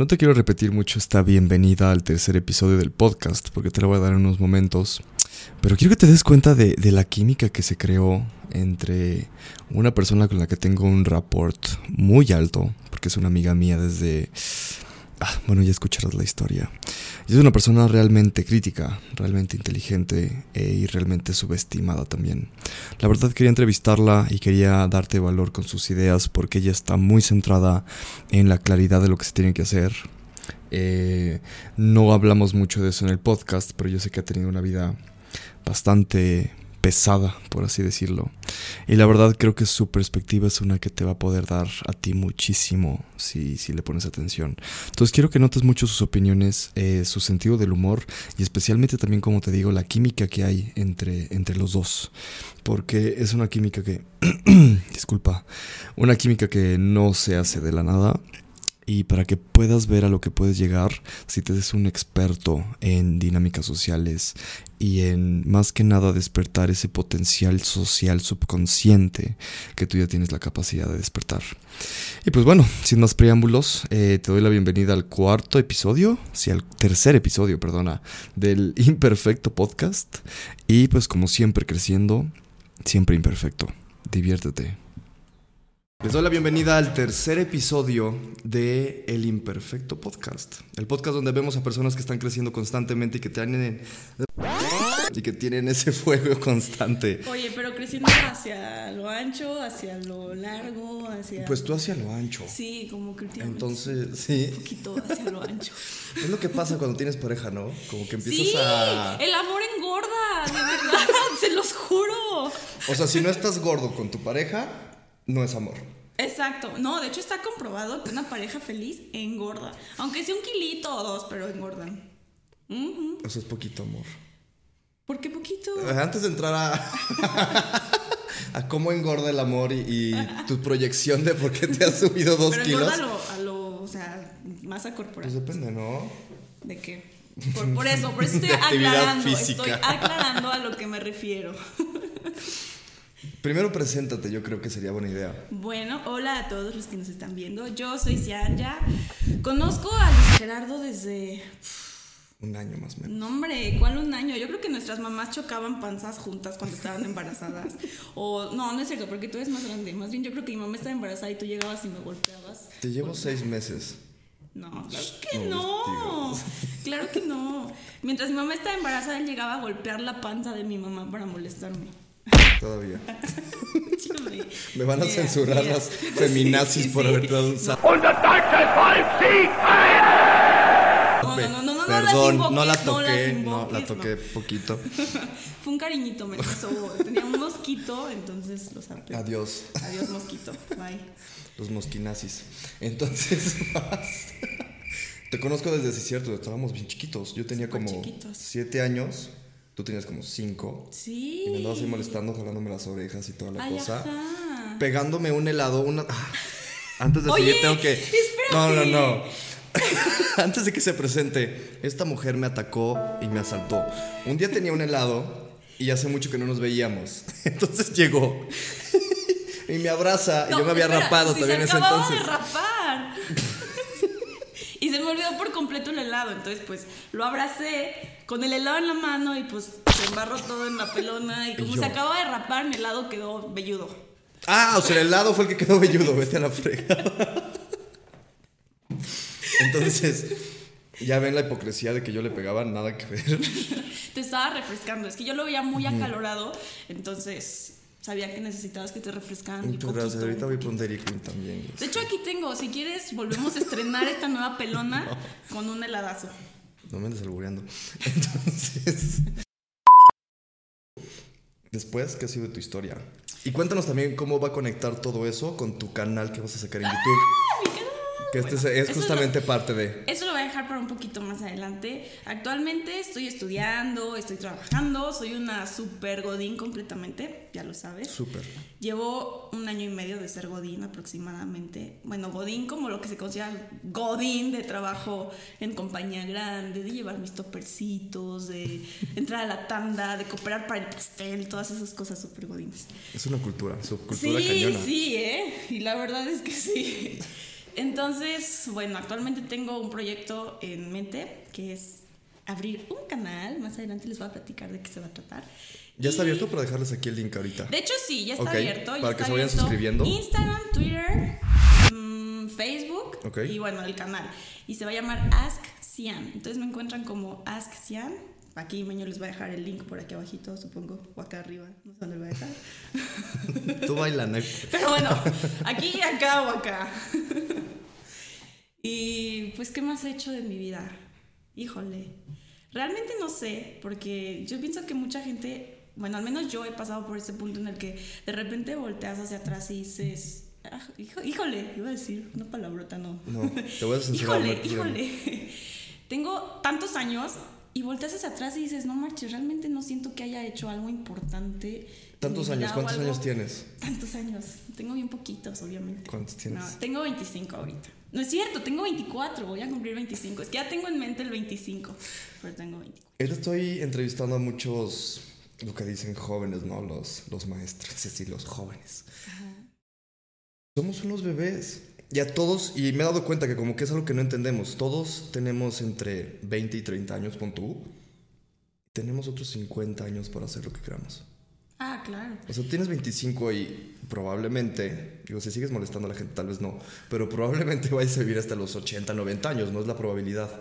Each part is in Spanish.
No te quiero repetir mucho esta bienvenida al tercer episodio del podcast, porque te lo voy a dar en unos momentos. Pero quiero que te des cuenta de, de la química que se creó entre una persona con la que tengo un rapport muy alto, porque es una amiga mía desde... Ah, bueno, ya escucharás la historia. Es una persona realmente crítica, realmente inteligente eh, y realmente subestimada también. La verdad quería entrevistarla y quería darte valor con sus ideas porque ella está muy centrada en la claridad de lo que se tiene que hacer. Eh, no hablamos mucho de eso en el podcast, pero yo sé que ha tenido una vida bastante pesada, por así decirlo. Y la verdad creo que su perspectiva es una que te va a poder dar a ti muchísimo si, si le pones atención. Entonces quiero que notes mucho sus opiniones, eh, su sentido del humor y especialmente también, como te digo, la química que hay entre, entre los dos. Porque es una química que... disculpa. Una química que no se hace de la nada y para que puedas ver a lo que puedes llegar si te des un experto en dinámicas sociales y en más que nada despertar ese potencial social subconsciente que tú ya tienes la capacidad de despertar. Y pues bueno, sin más preámbulos, eh, te doy la bienvenida al cuarto episodio, sí, al tercer episodio, perdona, del Imperfecto Podcast. Y pues como siempre creciendo, siempre imperfecto. Diviértete. Les doy la bienvenida al tercer episodio de El Imperfecto Podcast. El podcast donde vemos a personas que están creciendo constantemente y que tienen, y que tienen ese fuego constante. Oye, pero creciendo hacia lo ancho, hacia lo largo, hacia... Pues tú hacia lo ancho. Sí, como que Entonces, sí. Un poquito hacia lo ancho. Es lo que pasa cuando tienes pareja, ¿no? Como que empiezas Sí, a... el amor engorda, de verdad, se los juro. O sea, si no estás gordo con tu pareja, no es amor. Exacto, no, de hecho está comprobado que una pareja feliz engorda. Aunque sea un kilito o dos, pero engordan. Ujú. Eso es poquito amor. ¿Por qué poquito? Antes de entrar a, a cómo engorda el amor y, y tu proyección de por qué te has subido dos Pero kilos. a lo, a lo, o sea, masa corporal. Pues depende, ¿no? ¿De qué? Por, por eso, por eso estoy aclarando, física. estoy aclarando a lo que me refiero. Primero preséntate, yo creo que sería buena idea. Bueno, hola a todos los que nos están viendo. Yo soy Cianya. Conozco a Luis Gerardo desde. Un año más o menos. No, hombre, ¿cuál un año? Yo creo que nuestras mamás chocaban panzas juntas cuando estaban embarazadas. O, no, no es cierto, porque tú eres más grande. Más bien, yo creo que mi mamá estaba embarazada y tú llegabas y me golpeabas. Te llevo seis meses. No, claro que No, no. Claro que no. Mientras mi mamá estaba embarazada, él llegaba a golpear la panza de mi mamá para molestarme. Todavía. Me van a Mira, censurar mira. las feminazis Sí, sí, por siegt ein! No, no, no, no, no, Perdón, las no la invoques, no las toqué, no, la toqué poquito. Fue un cariñito, me pasó. Tenía un mosquito, entonces lo saqué. Adiós, Adiós, mosquito. Bye. los mosquinazis. Entonces. Te conozco desde, sí, cierto, estábamos bien chiquitos. Yo tenía como chiquitos. siete años, tú tenías como cinco. Sí. Y me andabas ahí molestando, jalándome las orejas y toda la Ay, cosa. ajá. Pegándome un helado, una. Ah, Antes de Oye, seguir, tengo que. No, no, no. Antes de que se presente, esta mujer me atacó y me asaltó. Un día tenía un helado y hace mucho que no nos veíamos. Entonces llegó y me abraza. y yo me había espera, rapado si también en ese entonces. de rapar. Y se me olvidó por completo el helado. Entonces, pues, lo abracé con el helado en la mano y pues se embarró todo en la pelona. Y como se acaba de rapar, mi helado quedó velludo. Ah, o sea, el helado fue el que quedó velludo. Vete a la fregada. Entonces, ya ven la hipocresía de que yo le pegaba nada que ver. Te estaba refrescando. Es que yo lo veía muy acalorado. Entonces, sabía que necesitabas que te refrescaran. Muchas gracias. poquito, Ahorita voy Dairy Queen también. De hecho, aquí tengo, si quieres, volvemos a estrenar esta nueva pelona con un heladazo. No me andes albureando. Entonces. Después, ¿qué ha sido de tu historia? Y cuéntanos también cómo va a conectar todo eso con tu canal que vas a sacar en YouTube. Que este es- Bueno, es eso justamente parte de. Eso lo voy a dejar para un poquito más adelante. Actualmente estoy estudiando, estoy trabajando, soy una super godín completamente, ya lo sabes. Súper. Llevo un año y medio de ser godín aproximadamente. Bueno, godín como lo que se considera godín de trabajo en compañía grande, de llevar mis topercitos, de entrar a la tanda, de cooperar para el pastel, todas esas cosas super godines. Es una cultura, subcultura Sí, cañona. sí, ¿eh? Y la verdad es que sí. Entonces, bueno, actualmente tengo un proyecto en mente que es abrir un canal. Más adelante les voy a platicar de qué se va a tratar. Ya está Y- abierto para dejarles aquí el link ahorita. De hecho, sí, ya está abierto. ya para que se vayan suscribiendo. Instagram, Twitter, mm, Facebook Ok. y bueno, el canal. Y se va a llamar Ask Cian. Entonces me encuentran como Ask Cian. Aquí Meño les va a dejar el link por aquí abajito, supongo, o acá arriba. No sé dónde lo voy a dejar. Tú baila, ¿no? Pero bueno, aquí, acá o acá. y pues, ¿qué más he hecho de mi vida? Híjole. Realmente no sé, porque yo pienso que mucha gente, bueno, al menos yo he pasado por ese punto en el que de repente volteas hacia atrás y dices, "Ah, hijo- híjole, iba a decir una palabrota, no. No, te voy a censurar. híjole, híjole. Tengo tantos años y volteas hacia atrás y dices, no marches, realmente no siento que haya hecho algo importante. Tantos años, ¿cuántos algo- años tienes? Tantos años. Tengo bien poquitos, obviamente. ¿Cuántos tienes? No, tengo 25 ahorita. No es cierto, tengo 24, voy a cumplir 25. Es que ya tengo en mente el 25, pero tengo 24. Ahorita estoy entrevistando a muchos, lo que dicen jóvenes, ¿no? Los, los maestros, es decir, los jóvenes. Somos unos bebés. Y a todos, y me he dado cuenta que como que es algo que no entendemos, todos tenemos entre 20 y 30 años, pon tú. Tenemos otros 50 años para hacer lo que queramos. Ah, claro. O sea, tienes 25 y probablemente, digo, si sigues molestando a la gente, tal vez no, pero probablemente vayas a vivir hasta los 80, 90 años, no es la probabilidad.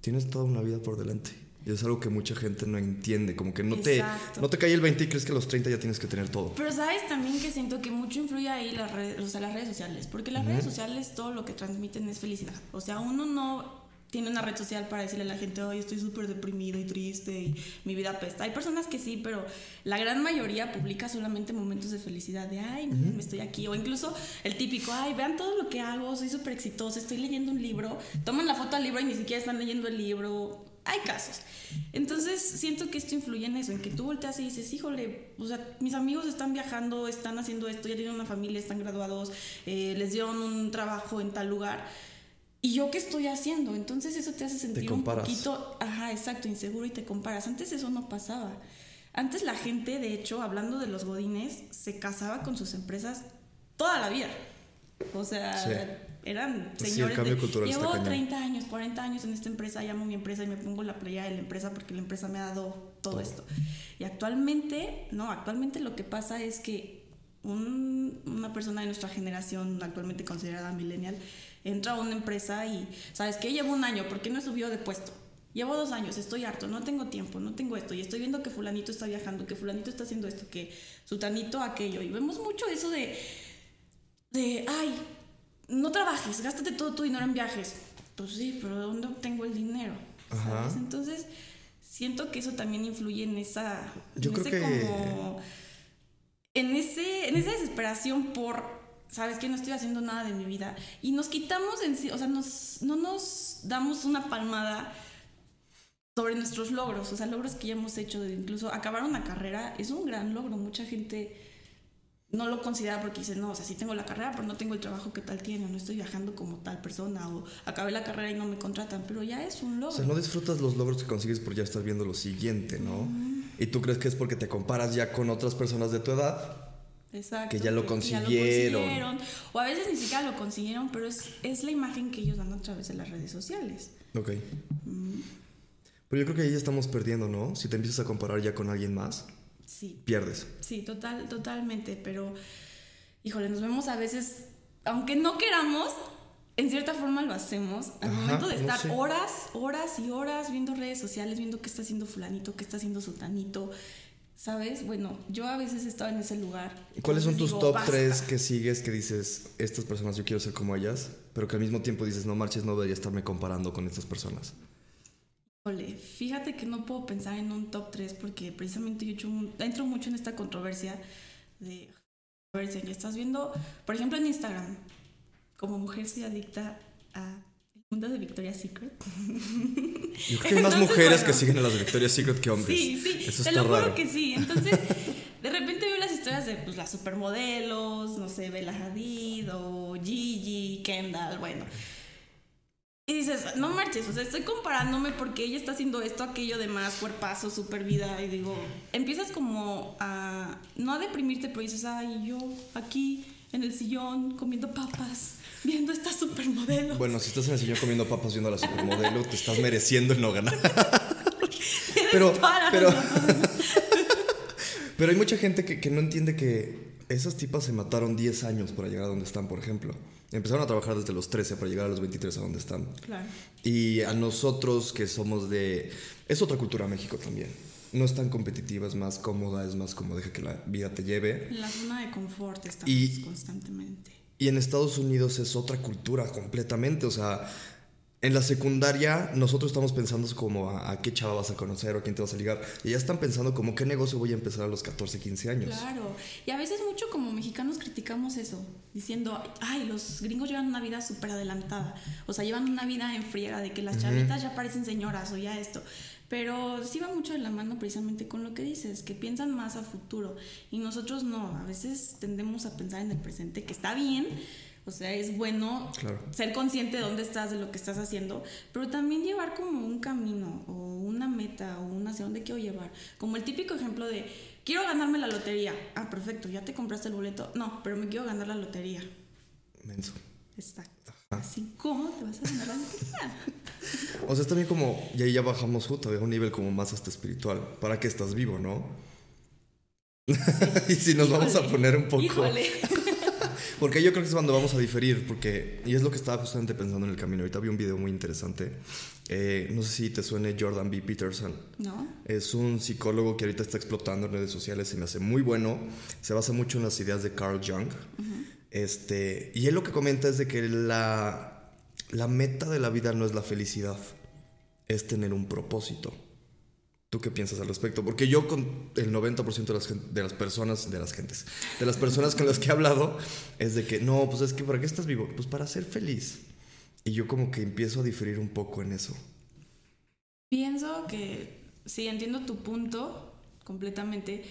Tienes toda una vida por delante. Y es algo que mucha gente no entiende, como que no te, no te cae el 20 y crees que a los 30 ya tienes que tener todo. Pero sabes también que siento que mucho influye ahí las redes, o sea, las redes sociales, porque las redes sociales todo lo que transmiten es felicidad. O sea, uno no tiene una red social para decirle a la gente, ay, estoy súper deprimido y triste y mi vida apesta. Hay personas que sí, pero la gran mayoría publica solamente momentos de felicidad, de, ay, miren, estoy aquí. O incluso el típico, ay, vean todo lo que hago, soy súper exitoso, estoy leyendo un libro. Toman la foto al libro y ni siquiera están leyendo el libro. Hay casos. Entonces, siento que esto influye en eso, en que tú volteas y dices, híjole, o sea, mis amigos están viajando, están haciendo esto, ya tienen una familia, están graduados, eh, les dieron un trabajo en tal lugar. ¿Y yo qué estoy haciendo? Entonces eso te hace sentir un poquito, ajá, exacto, inseguro y te comparas. Antes eso no pasaba. Antes la gente, de hecho, hablando de los godines, se casaba con sus empresas toda la vida. O sea, Sí. Eran Sí, el señores cambio de, cultural está llevo cañón". 30 años, 40 años en esta empresa, llamo a mi empresa y me pongo la playa de la empresa porque la empresa me ha dado todo, Todo. esto. Y actualmente, no, actualmente lo que pasa es que un- una persona de nuestra generación, actualmente considerada millennial, entra a una empresa y, ¿sabes qué? Llevo un año, ¿por qué no subió de puesto? Llevo dos años, estoy harto, no tengo tiempo, no tengo esto, y estoy viendo que fulanito está viajando, que fulanito está haciendo esto, que sutanito aquello, y vemos mucho eso de, de, ay, no trabajes, gástate todo tu dinero en viajes. Pues sí, pero ¿de dónde obtengo el dinero? ¿Sabes? Entonces, siento que eso también influye en esa. Yo en creo ese que- como. En, ese, en esa desesperación por. Sabes que no estoy haciendo nada de mi vida. Y nos quitamos en sí. O sea, nos, no nos damos una palmada sobre nuestros logros. O sea, logros que ya hemos hecho. de incluso acabar una carrera es un gran logro. Mucha gente no lo considera porque dice, no, o sea, sí tengo la carrera, pero no tengo el trabajo que tal tiene, o no estoy viajando como tal persona, o acabé la carrera y no me contratan, pero ya es un O logro. sea, no disfrutas los logros que consigues por ya estar viendo lo siguiente, ¿no? Y tú crees que es porque te comparas ya con otras personas de tu edad. Exacto, que ya lo consiguieron. consiguieron. O a veces ni siquiera lo consiguieron, pero es, es la imagen que ellos dan a través de las redes sociales. Ok. Pero yo creo que ahí ya estamos perdiendo, ¿no? Si te empiezas a comparar ya con alguien más, Sí, pierdes. sí, total, totalmente, pero híjole, nos vemos a veces, aunque no queramos, en cierta forma lo hacemos, al Ajá, momento de no estar sé. horas, horas y horas viendo redes sociales, viendo qué está haciendo fulanito, qué está haciendo sultanito, ¿sabes? Bueno, yo a veces he estado en ese lugar. ¿Y ¿Cuáles son tus digo, top "Basta". 3 que sigues que dices, estas personas yo quiero ser como ellas, pero que al mismo tiempo dices, no marches, no debería estarme comparando con estas personas? Fíjate que no puedo pensar en un top 3 porque precisamente yo he hecho un- entro mucho en esta controversia de controversia. Ya estás viendo, por ejemplo, en Instagram, como mujer soy adicta a el mundo de Victoria's Secret. Yo creo que hay más Entonces, mujeres bueno. que siguen a las Victoria's Secret que hombres. Sí, sí, Eso te está lo juro raro. que sí. Entonces, de repente veo las historias de pues, las supermodelos, no sé, Bella Hadid o Gigi, Kendall, bueno. Y dices, no marches, o sea, estoy comparándome porque ella está haciendo esto, aquello demás, cuerpazo, super vida, y digo, empiezas como a, no a deprimirte, pero dices, ay, yo aquí en el sillón comiendo papas, viendo esta supermodelo. Bueno, si estás en el sillón comiendo papas viendo a la supermodelo, te estás mereciendo el no ganar. pero, pero, pero hay mucha gente que, que no entiende que esas tipas se mataron 10 años para llegar a donde están, por ejemplo. Empezaron a trabajar desde los 13 para llegar a los 23 a donde están. Claro. Y a nosotros que somos de... Es otra cultura México también. No es tan competitiva, es más cómoda, es más como deja que la vida te lleve. En la zona de confort estamos Y- constantemente. Y en Estados Unidos es otra cultura completamente. O sea, en la secundaria nosotros estamos pensando como a, a qué chava vas a conocer o a quién te vas a ligar. Y ya están pensando como qué negocio voy a empezar a los 14, 15 años. Claro. Y a veces mucho como mexicanos criticamos eso, diciendo, ay, los gringos llevan una vida súper adelantada. O sea, llevan una vida en friega de que las chavitas ya parecen señoras o ya esto. Pero sí va mucho de la mano precisamente con lo que dices, que piensan más a futuro. Y nosotros no, a veces tendemos a pensar en el presente, que está bien. O sea, es bueno Claro. ser consciente de dónde estás, de lo que estás haciendo, pero también llevar como un camino o una meta o un hacia dónde quiero llevar. Como el típico ejemplo de, quiero ganarme la lotería. Ah, perfecto, ya te compraste el boleto. No, pero me quiero ganar la lotería. Menso. Exacto. Así, ¿cómo te vas a ganar la lotería? O sea, es también como, y ahí ya bajamos justo a un nivel como más hasta espiritual. ¿Para qué estás vivo, no? y si nos vamos a poner un poco... Híjole. Porque yo creo que es cuando vamos a diferir, porque, y es lo que estaba justamente pensando en el camino. Ahorita vi un video muy interesante. Eh, no sé si te suene Jordan B. Peterson. ¿No? Es un psicólogo que ahorita está explotando en redes sociales, se me hace muy bueno. Se basa mucho en las ideas de Carl Jung. este, y él lo que comenta es de que la, la meta de la vida no es la felicidad, es tener un propósito. ¿Tú qué piensas al respecto? Porque yo con el 90% de las, de las personas, de las gentes, de las personas con las que he hablado, es de que, no, pues es que ¿para qué estás vivo? Pues para ser feliz. Y yo como que empiezo a diferir un poco en eso. Pienso que sí, entiendo tu punto completamente.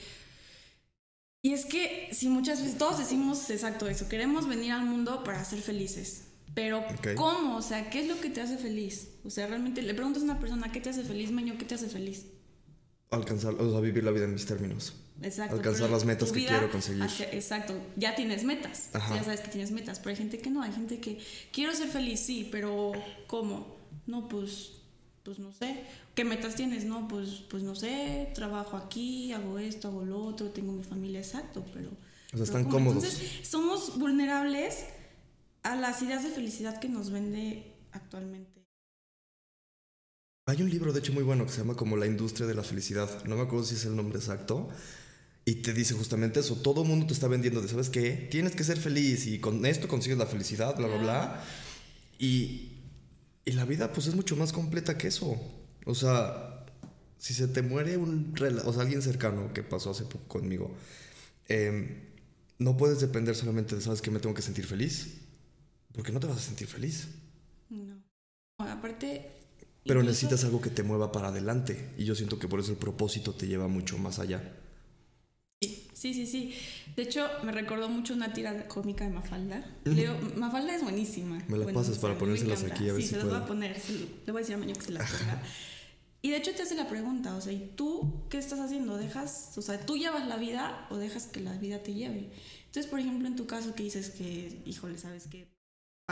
Y es que si muchas veces todos decimos exacto eso, queremos venir al mundo para ser felices. Pero. ¿cómo? O sea, ¿qué es lo que te hace feliz? O sea, realmente le preguntas a una persona, ¿qué te hace feliz, Meño? ¿Qué te hace feliz? Alcanzar, o sea, vivir la vida en mis términos. Exacto. Alcanzar las metas que quiero conseguir. hacia- exacto, ya tienes metas. Ajá. Ya sabes que tienes metas, pero hay gente que no, hay gente que quiero ser feliz, sí, pero ¿cómo? No, pues pues no sé. ¿Qué metas tienes? No, pues pues no sé, trabajo aquí, hago esto, hago lo otro, tengo mi familia, exacto, pero O sea, están cómodos. Entonces, somos vulnerables a las ideas de felicidad que nos vende actualmente. Hay un libro, de hecho, muy bueno que se llama como La industria de la felicidad. No me acuerdo si es el nombre exacto. Y te dice justamente eso. Todo el mundo te está vendiendo de, ¿sabes qué? Tienes que ser feliz y con esto consigues la felicidad, bla, bla, bla. Y, y la vida, pues, es mucho más completa que eso. O sea, si se te muere un... O sea, alguien cercano que pasó hace poco conmigo, em, no puedes depender solamente de, ¿sabes qué? Me tengo que sentir feliz. Porque no te vas a sentir feliz. No. Aparte Pero necesitas algo que te mueva para adelante. Y yo siento que por eso el propósito te lleva mucho más allá. Sí, sí, sí. De hecho, me recordó mucho una tira cómica de Mafalda. Leo, Mafalda es buenísima. Me la pasas para ponérselas aquí, a ver sí, si se las voy a poner. le voy a decir a Maño que se las ponga. Y de hecho te hace la pregunta, o sea, ¿y tú qué estás haciendo? ¿Dejas, o sea, tú llevas la vida o dejas que la vida te lleve? Entonces, por ejemplo, en tu caso que dices que, híjole, sabes que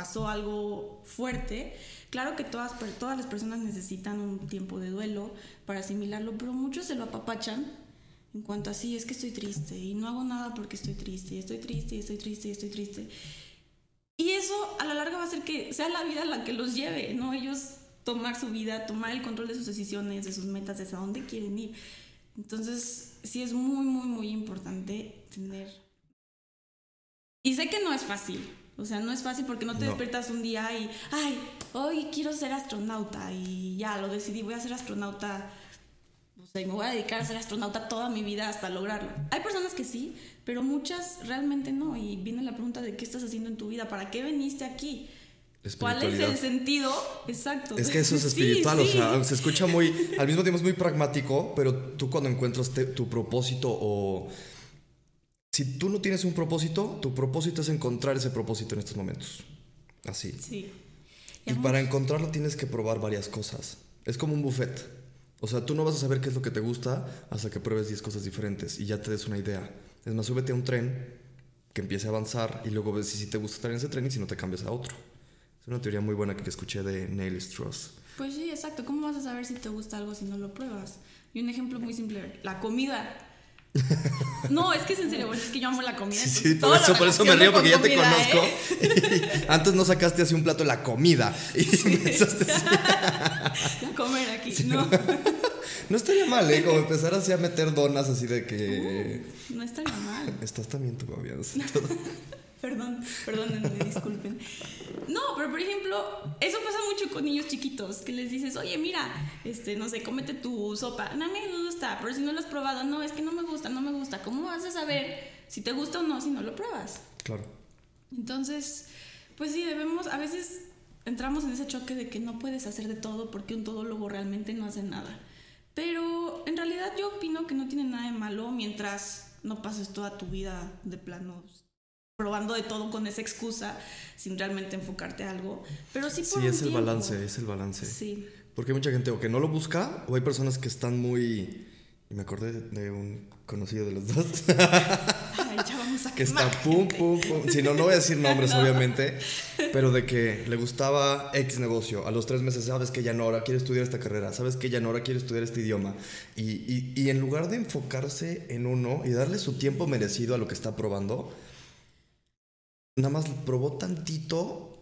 pasó algo fuerte, claro que todas, todas las personas necesitan un tiempo de duelo para asimilarlo, pero muchos se lo apapachan en cuanto a sí, es que estoy triste y no hago nada porque estoy triste, y estoy triste, y estoy triste, y estoy triste. Y eso a la larga va a hacer que sea la vida la que los lleve, no ellos tomar su vida, tomar el control de sus decisiones, de sus metas, de hacia dónde quieren ir. Entonces, sí es muy, muy, muy importante tener... Y sé que no es fácil, o sea, no es fácil porque no te No. despiertas un día y, ay, hoy quiero ser astronauta y ya lo decidí, voy a ser astronauta o sea, y me voy a dedicar a ser astronauta toda mi vida hasta lograrlo. Hay personas que sí, pero muchas realmente no. Y viene la pregunta de qué estás haciendo en tu vida, ¿para qué veniste aquí? ¿Cuál es el sentido? Exacto. Es que eso es Sí, espiritual, o sí. sea, se escucha muy, al mismo tiempo es muy pragmático, pero tú cuando encuentras te- tu propósito o... Si tú no tienes un propósito, tu propósito es encontrar ese propósito en estos momentos. Así. Sí. Y para encontrarlo tienes que probar varias cosas. Es como un buffet. O sea, tú no vas a saber qué es lo que te gusta hasta que pruebes 10 cosas diferentes y ya te des una idea. Es más, súbete a un tren que empiece a avanzar y luego ves si, si te gusta estar en ese tren y si no te cambias a otro. Es una teoría muy buena que escuché de Neil Strauss. Pues sí, exacto. ¿Cómo vas a saber si te gusta algo si no lo pruebas? Y un ejemplo muy simple, la comida. No, es que es en serio, bueno, es que yo amo la comida. Sí, sí, por eso, por eso me río, porque ya te conozco. ¿eh? Antes no sacaste así un plato de la comida. Y empezaste así. A comer aquí, no. No estaría mal, ¿eh? Como empezar así a meter donas así de que. No estaría mal. Estás también tu Fabián. Perdón, perdónenme, disculpen. No, pero por ejemplo, eso pasa mucho con niños chiquitos, que les dices, oye, mira, este, no sé, cómete tu sopa. No me gusta, pero si no lo has probado, no, es que no me gusta, no me gusta. ¿Cómo vas a saber si te gusta o no si no lo pruebas? Claro. Entonces, pues sí, debemos, a veces entramos en ese choque de que no puedes hacer de todo porque un todólogo realmente no hace nada. Pero en realidad yo opino que no tiene nada de malo mientras no pases toda tu vida de plano probando de todo con esa excusa sin realmente enfocarte a algo. Pero sí por Sí, es el balance, es el balance. Sí. Porque hay mucha gente o que no lo busca o hay personas que están muy. Y me acordé de un conocido de los dos. Ay, ya vamos a que está pum, pum, pum. Si no, no voy a decir nombres, obviamente. Pero de que le gustaba X negocio. A los tres meses, sabes que ya no, ahora quiere estudiar esta carrera. Sabes que ya no, ahora quiere estudiar este idioma. Y, y, y en lugar de enfocarse en uno y darle su tiempo merecido a lo que está probando, nada más probó tantito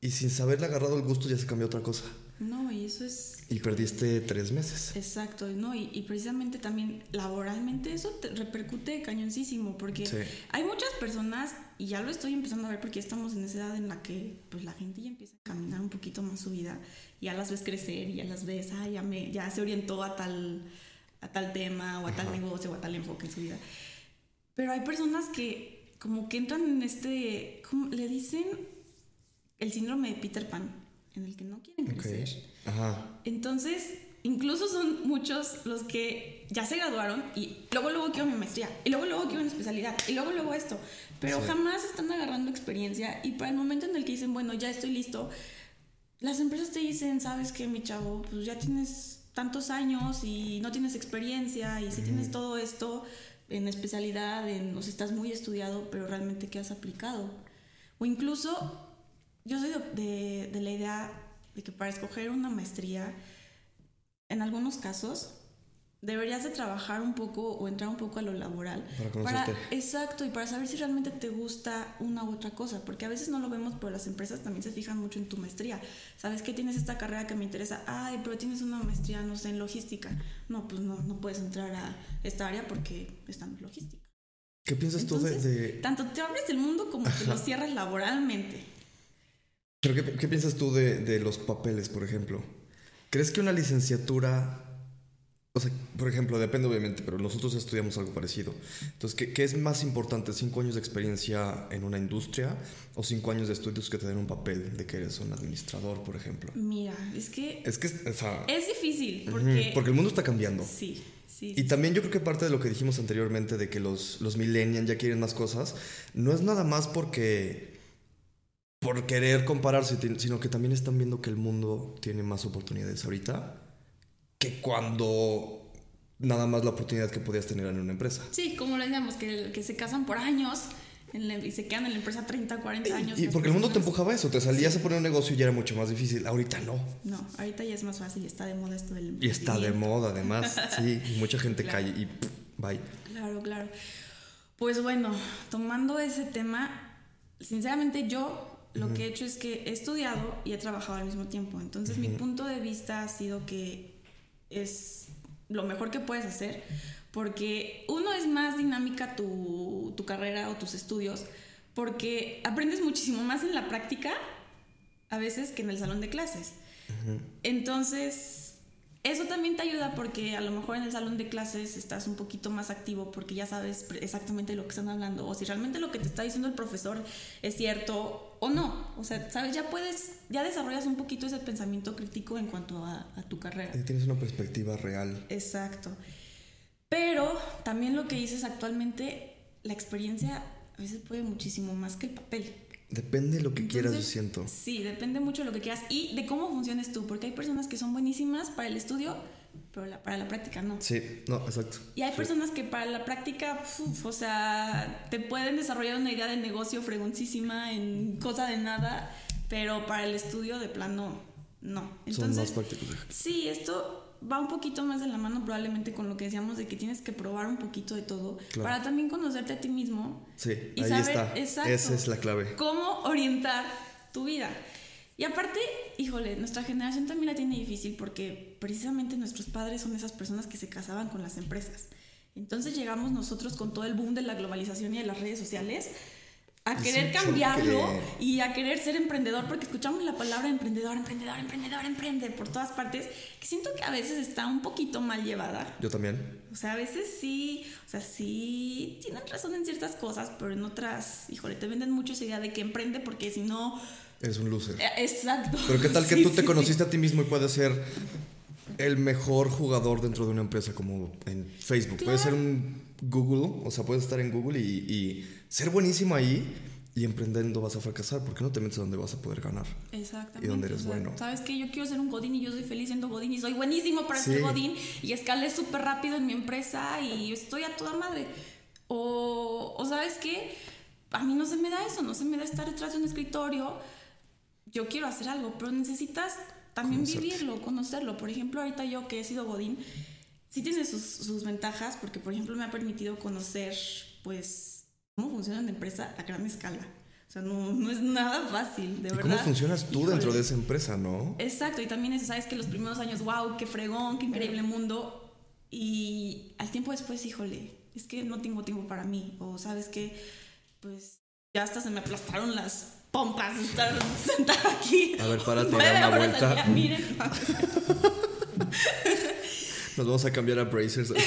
y sin saberle agarrado el gusto ya se cambió a otra cosa. No, y eso es Y perdiste tres meses. Exacto, ¿no? Y, y precisamente también laboralmente eso te repercute cañoncísimo, porque Sí. hay muchas personas, y ya lo estoy empezando a ver porque estamos en esa edad en la que pues la gente ya empieza a caminar un poquito más su vida, y ya las ves crecer, y ya las ves, ah, ya, me, ya se orientó a tal, a tal tema, o a tal negocio, o a tal enfoque en su vida. Pero hay personas que como que entran en este, ¿cómo le dicen? El síndrome de Peter Pan, en el que no quieren Ok. crecer. Ajá. Entonces, incluso son muchos los que ya se graduaron y luego luego quiero mi maestría y luego luego quiero una especialidad y luego luego esto, pero Sí. jamás están agarrando experiencia y para el momento en el que dicen, bueno, ya estoy listo, las empresas te dicen, sabes que mi chavo, pues ya tienes tantos años y no tienes experiencia y si tienes todo esto en especialidad, en, o sea, estás muy estudiado, pero realmente qué has aplicado. O incluso, yo soy de, de- de la idea de que para escoger una maestría, en algunos casos, deberías de trabajar un poco o entrar un poco a lo laboral. Para conocerte. exacto, y para saber si realmente te gusta una u otra cosa, porque a veces no lo vemos, pero las empresas también se fijan mucho en tu maestría. ¿Sabes que tienes esta carrera que me interesa? Ay, pero tienes una maestría, no sé, en logística. No, pues no, no puedes entrar a esta área porque está en logística. ¿Qué piensas tú de, Tanto te abres el mundo como te lo cierras laboralmente. Pero ¿qué, qué piensas tú de, de los papeles, por ejemplo? ¿Crees que una licenciatura... O sea, por ejemplo, depende obviamente, pero nosotros estudiamos algo parecido. Entonces, ¿qué, qué es más importante? ¿Cinco años de experiencia en una industria o cinco años de estudios que te den un papel de que eres un administrador, por ejemplo? Mira, es que Es que, o sea, es difícil porque... porque el mundo está cambiando. Sí, sí. Y también yo creo que parte de lo que dijimos anteriormente de que los, los millennials ya quieren más cosas, no es nada más porque por querer compararse, sino que también están viendo que el mundo tiene más oportunidades ahorita que cuando nada más la oportunidad que podías tener en una empresa. Sí, como lo decíamos, que, que se casan por años la- y se quedan en la empresa 30, 40 años. Y porque el mundo te empujaba a eso, te salías a poner un negocio y ya era mucho más difícil. Ahorita no. No, ahorita ya es más fácil, está de moda esto del Y está de moda además, sí, y mucha gente Claro. cae y pff, bye. Claro, claro. Pues bueno, tomando ese tema, sinceramente yo lo que he hecho es que he estudiado y he trabajado al mismo tiempo. Entonces mi punto de vista ha sido que es lo mejor que puedes hacer porque uno es más dinámica tu, tu carrera o tus estudios porque aprendes muchísimo más en la práctica a veces que en el salón de clases. Entonces, eso también te ayuda porque a lo mejor en el salón de clases estás un poquito más activo porque ya sabes exactamente lo que están hablando o si realmente lo que te está diciendo el profesor es cierto o no. O sea, sabes, ya puedes, ya desarrollas un poquito ese pensamiento crítico en cuanto a, a tu carrera. Ya Tienes una perspectiva real. Exacto. Pero también lo que dices actualmente, la experiencia a veces puede muchísimo más que el papel. Depende de lo que quieras, yo siento. Sí, depende mucho de lo que quieras y de cómo funciones tú, porque hay personas que son buenísimas para el estudio, pero la- para la práctica no. Sí, no, exacto. Y hay Sí. personas que para la práctica, uf, o sea, te pueden desarrollar una idea de negocio fregoncísima en cosa de nada, pero para el estudio de plano no. Son Entonces, más prácticos. Sí, esto va un poquito más de la mano probablemente con lo que decíamos de que tienes que probar un poquito de todo Claro. para también conocerte a ti mismo Sí, y ahí saber está. exacto Esa es la clave. cómo orientar tu vida. Y aparte, híjole, nuestra generación también la tiene difícil porque precisamente nuestros padres son esas personas que se casaban con las empresas. Entonces llegamos nosotros con todo el boom de la globalización y de las redes sociales a Es querer cambiarlo y a querer ser emprendedor porque escuchamos la palabra emprendedor, emprendedor, emprendedor, emprende por todas partes, que siento que a veces está un poquito mal llevada. Yo también. O sea, a veces sí, o sea, sí tienen razón en ciertas cosas, pero en otras, híjole, te venden mucho esa idea de que emprende porque si no... Eres un loser. eh, Exacto. Pero qué tal que Sí, tú sí, te sí. conociste a ti mismo y puedes ser el mejor jugador dentro de una empresa como en Facebook. Puedes ser un Google, o sea, puedes estar en Google y, y ser buenísimo ahí y emprendiendo vas a fracasar. ¿Por qué no te metes a donde vas a poder ganar? Exactamente. y donde eres o sea, bueno. Sabes que yo quiero ser un Godín y yo soy feliz siendo Godín y soy buenísimo para Sí. ser Godín y escalé súper rápido en mi empresa y estoy a toda madre. O, o sabes que a mí no se me da eso, no se me da estar detrás de un escritorio. Yo quiero hacer algo, pero necesitas también Conocerte. vivirlo, conocerlo. Por ejemplo, ahorita yo que he sido Godín, sí tiene sus, sus ventajas porque, por ejemplo, me ha permitido conocer, pues, cómo funciona una empresa a gran escala. O sea, no, no es nada fácil, de ¿Y verdad. cómo funcionas tú Híjole. dentro de esa empresa, no? Exacto, y también eso, sabes que los primeros años, wow, qué fregón, qué increíble mundo. Y al tiempo después, híjole, es que no tengo tiempo para mí. O sabes que, pues, ya hasta se me aplastaron las pompas estar sentada aquí. A ver, párate y da una vuelta. miren. Nos vamos a cambiar a Bracers.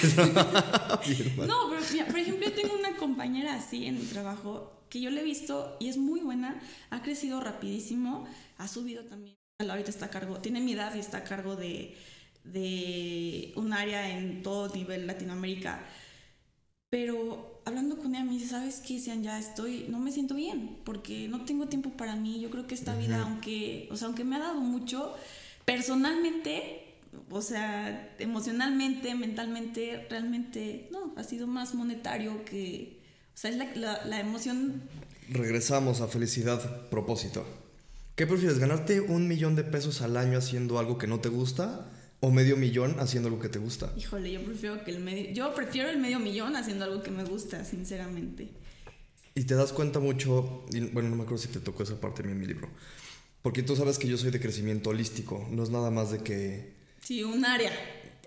No, pero mira, por ejemplo, yo tengo una compañera así en mi trabajo que yo le he visto y es muy buena, ha crecido rapidísimo, ha subido también, ahorita está a cargo, tiene mi edad y está a cargo de, de un área en todo nivel Latinoamérica. Pero hablando con ella me dice, ¿sabes qué? Sean ya estoy, no me siento bien porque no tengo tiempo para mí. Yo creo que esta vida, aunque, o sea, aunque me ha dado mucho, personalmente, o sea, emocionalmente, mentalmente, realmente, no, ha sido más monetario que, o sea, es la, la, la emoción, Regresamos a felicidad, propósito. ¿Qué prefieres, ganarte un millón de pesos al año haciendo algo que no te gusta o medio millón haciendo algo que te gusta? híjole, yo prefiero que el medio, yo prefiero el medio millón haciendo algo que me gusta, sinceramente. Y te das cuenta mucho, y bueno, no me acuerdo si te tocó esa parte a mí en mi libro, porque tú sabes que yo soy de crecimiento holístico, no es nada más de que, Sí, un área.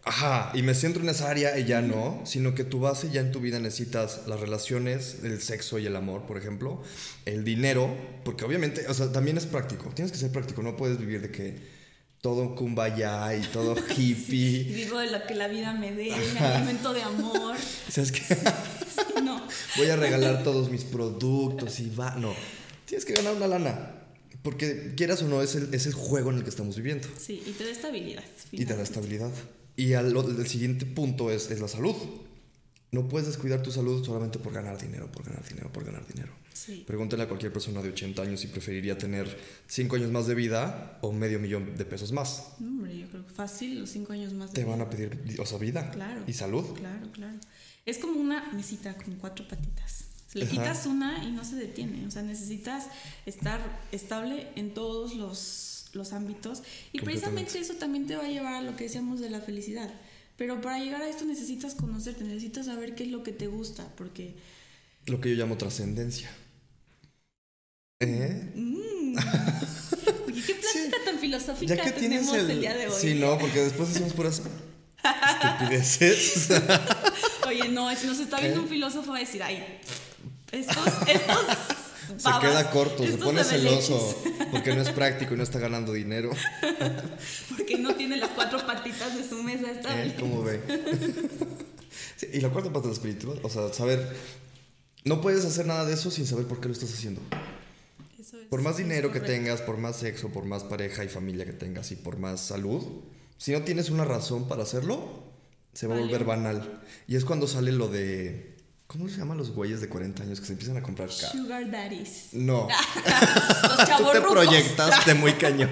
ajá, y me centro en esa área y ya no, sino que tu base ya en tu vida necesitas las relaciones, el sexo y el amor, por ejemplo, el dinero, porque obviamente, o sea, también es práctico, tienes que ser práctico, no puedes vivir de que todo kumbaya y todo hippie. vivo de lo que la vida me dé, me alimento de amor. ¿Sabes qué? Sí, no. voy a regalar todos mis productos y va. No, tienes que ganar una lana. Porque quieras o no, es el, es el juego en el que estamos viviendo. Sí, y te da estabilidad. Y te da estabilidad. Y al- el siguiente punto es, es la salud. No puedes descuidar tu salud solamente por ganar dinero, por ganar dinero, por ganar dinero. Sí. Pregúntale a cualquier persona de 80 años si preferiría tener 5 años más de vida o medio millón de pesos más. No, hombre, yo creo que fácil los cinco años más. de Te vida. van a pedir, o sea, vida Claro. y salud. Claro, claro. Es como una mesita con cuatro patitas. Le Ajá. quitas una y no se detiene. O sea, necesitas estar estable en todos los, los ámbitos. Y precisamente eso también te va a llevar a lo que decíamos de la felicidad. Pero para llegar a esto necesitas conocerte, necesitas saber qué es lo que te gusta, porque Lo que yo llamo trascendencia. ¿Eh? Oye, qué plática tan filosófica Ya que tenemos el... el... día de hoy. Sí, no, porque después hacemos puras estupideces. Oye, no, si nos está viendo un filósofo va a decir, ay, estos, estos se queda corto, se pone celoso porque no es práctico y no está ganando dinero. Porque no tiene las cuatro patitas de su mesa ¿Eh? estable. ¿Cómo ve? Sí, y la cuarta parte de la espiritual, o sea, saber... No puedes hacer nada de eso sin saber por qué lo estás haciendo. Eso es- Por más dinero que tengas, por más sexo, por más pareja y familia que tengas y por más salud, si no tienes una razón para hacerlo, se va a volver banal. Y es cuando sale lo de ¿Cómo se llaman los güeyes de 40 años que se empiezan a comprar carros? Sugar daddies. No. Los Tú te proyectaste muy cañón.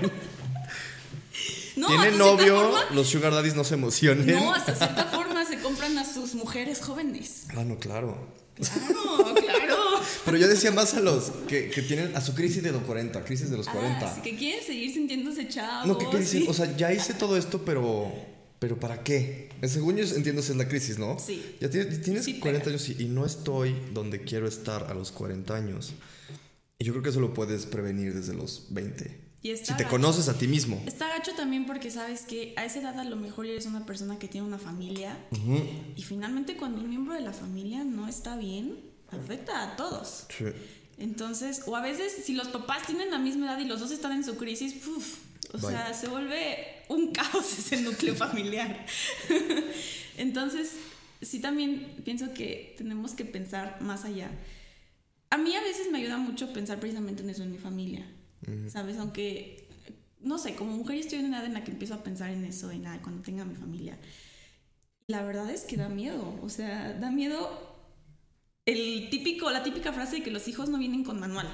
No, Tiene novio, forma- los sugar daddies no se emocionen. No, hasta cierta forma se compran a sus mujeres jóvenes. Ah, no, claro. Claro, claro. Pero yo decía más a los que, que tienen a su crisis de los 40, crisis de los 40. Ah, sí, que quieren seguir sintiéndose chavos. no, que, dicen, sí. o sea, ya hice todo esto, pero pero ¿para qué? Eh, Según yo entiendo esa es la crisis, ¿no? Sí. Ya tienes, tienes Sí 40 pega. años y, y no estoy donde quiero estar a los 40 años. Y yo creo que eso lo puedes prevenir desde los 20. Y está si te gacho. conoces a ti mismo. Está gacho también porque sabes que a esa edad a lo mejor eres una persona que tiene una familia y finalmente cuando un miembro de la familia no está bien, afecta a todos. Sí. Entonces, o a veces si los papás tienen la misma edad y los dos están en su crisis, ¡puf! O Bye. sea, se vuelve un caos ese núcleo familiar. Entonces, sí también pienso que tenemos que pensar más allá. A mí a veces me ayuda mucho pensar precisamente en eso en mi familia, ¿sabes? Aunque, no sé, como mujer estoy en una edad en la que empiezo a pensar en eso, en ah, cuando tenga mi familia. La verdad es que da miedo, o sea, da miedo el típico, la típica frase de que los hijos no vienen con manual.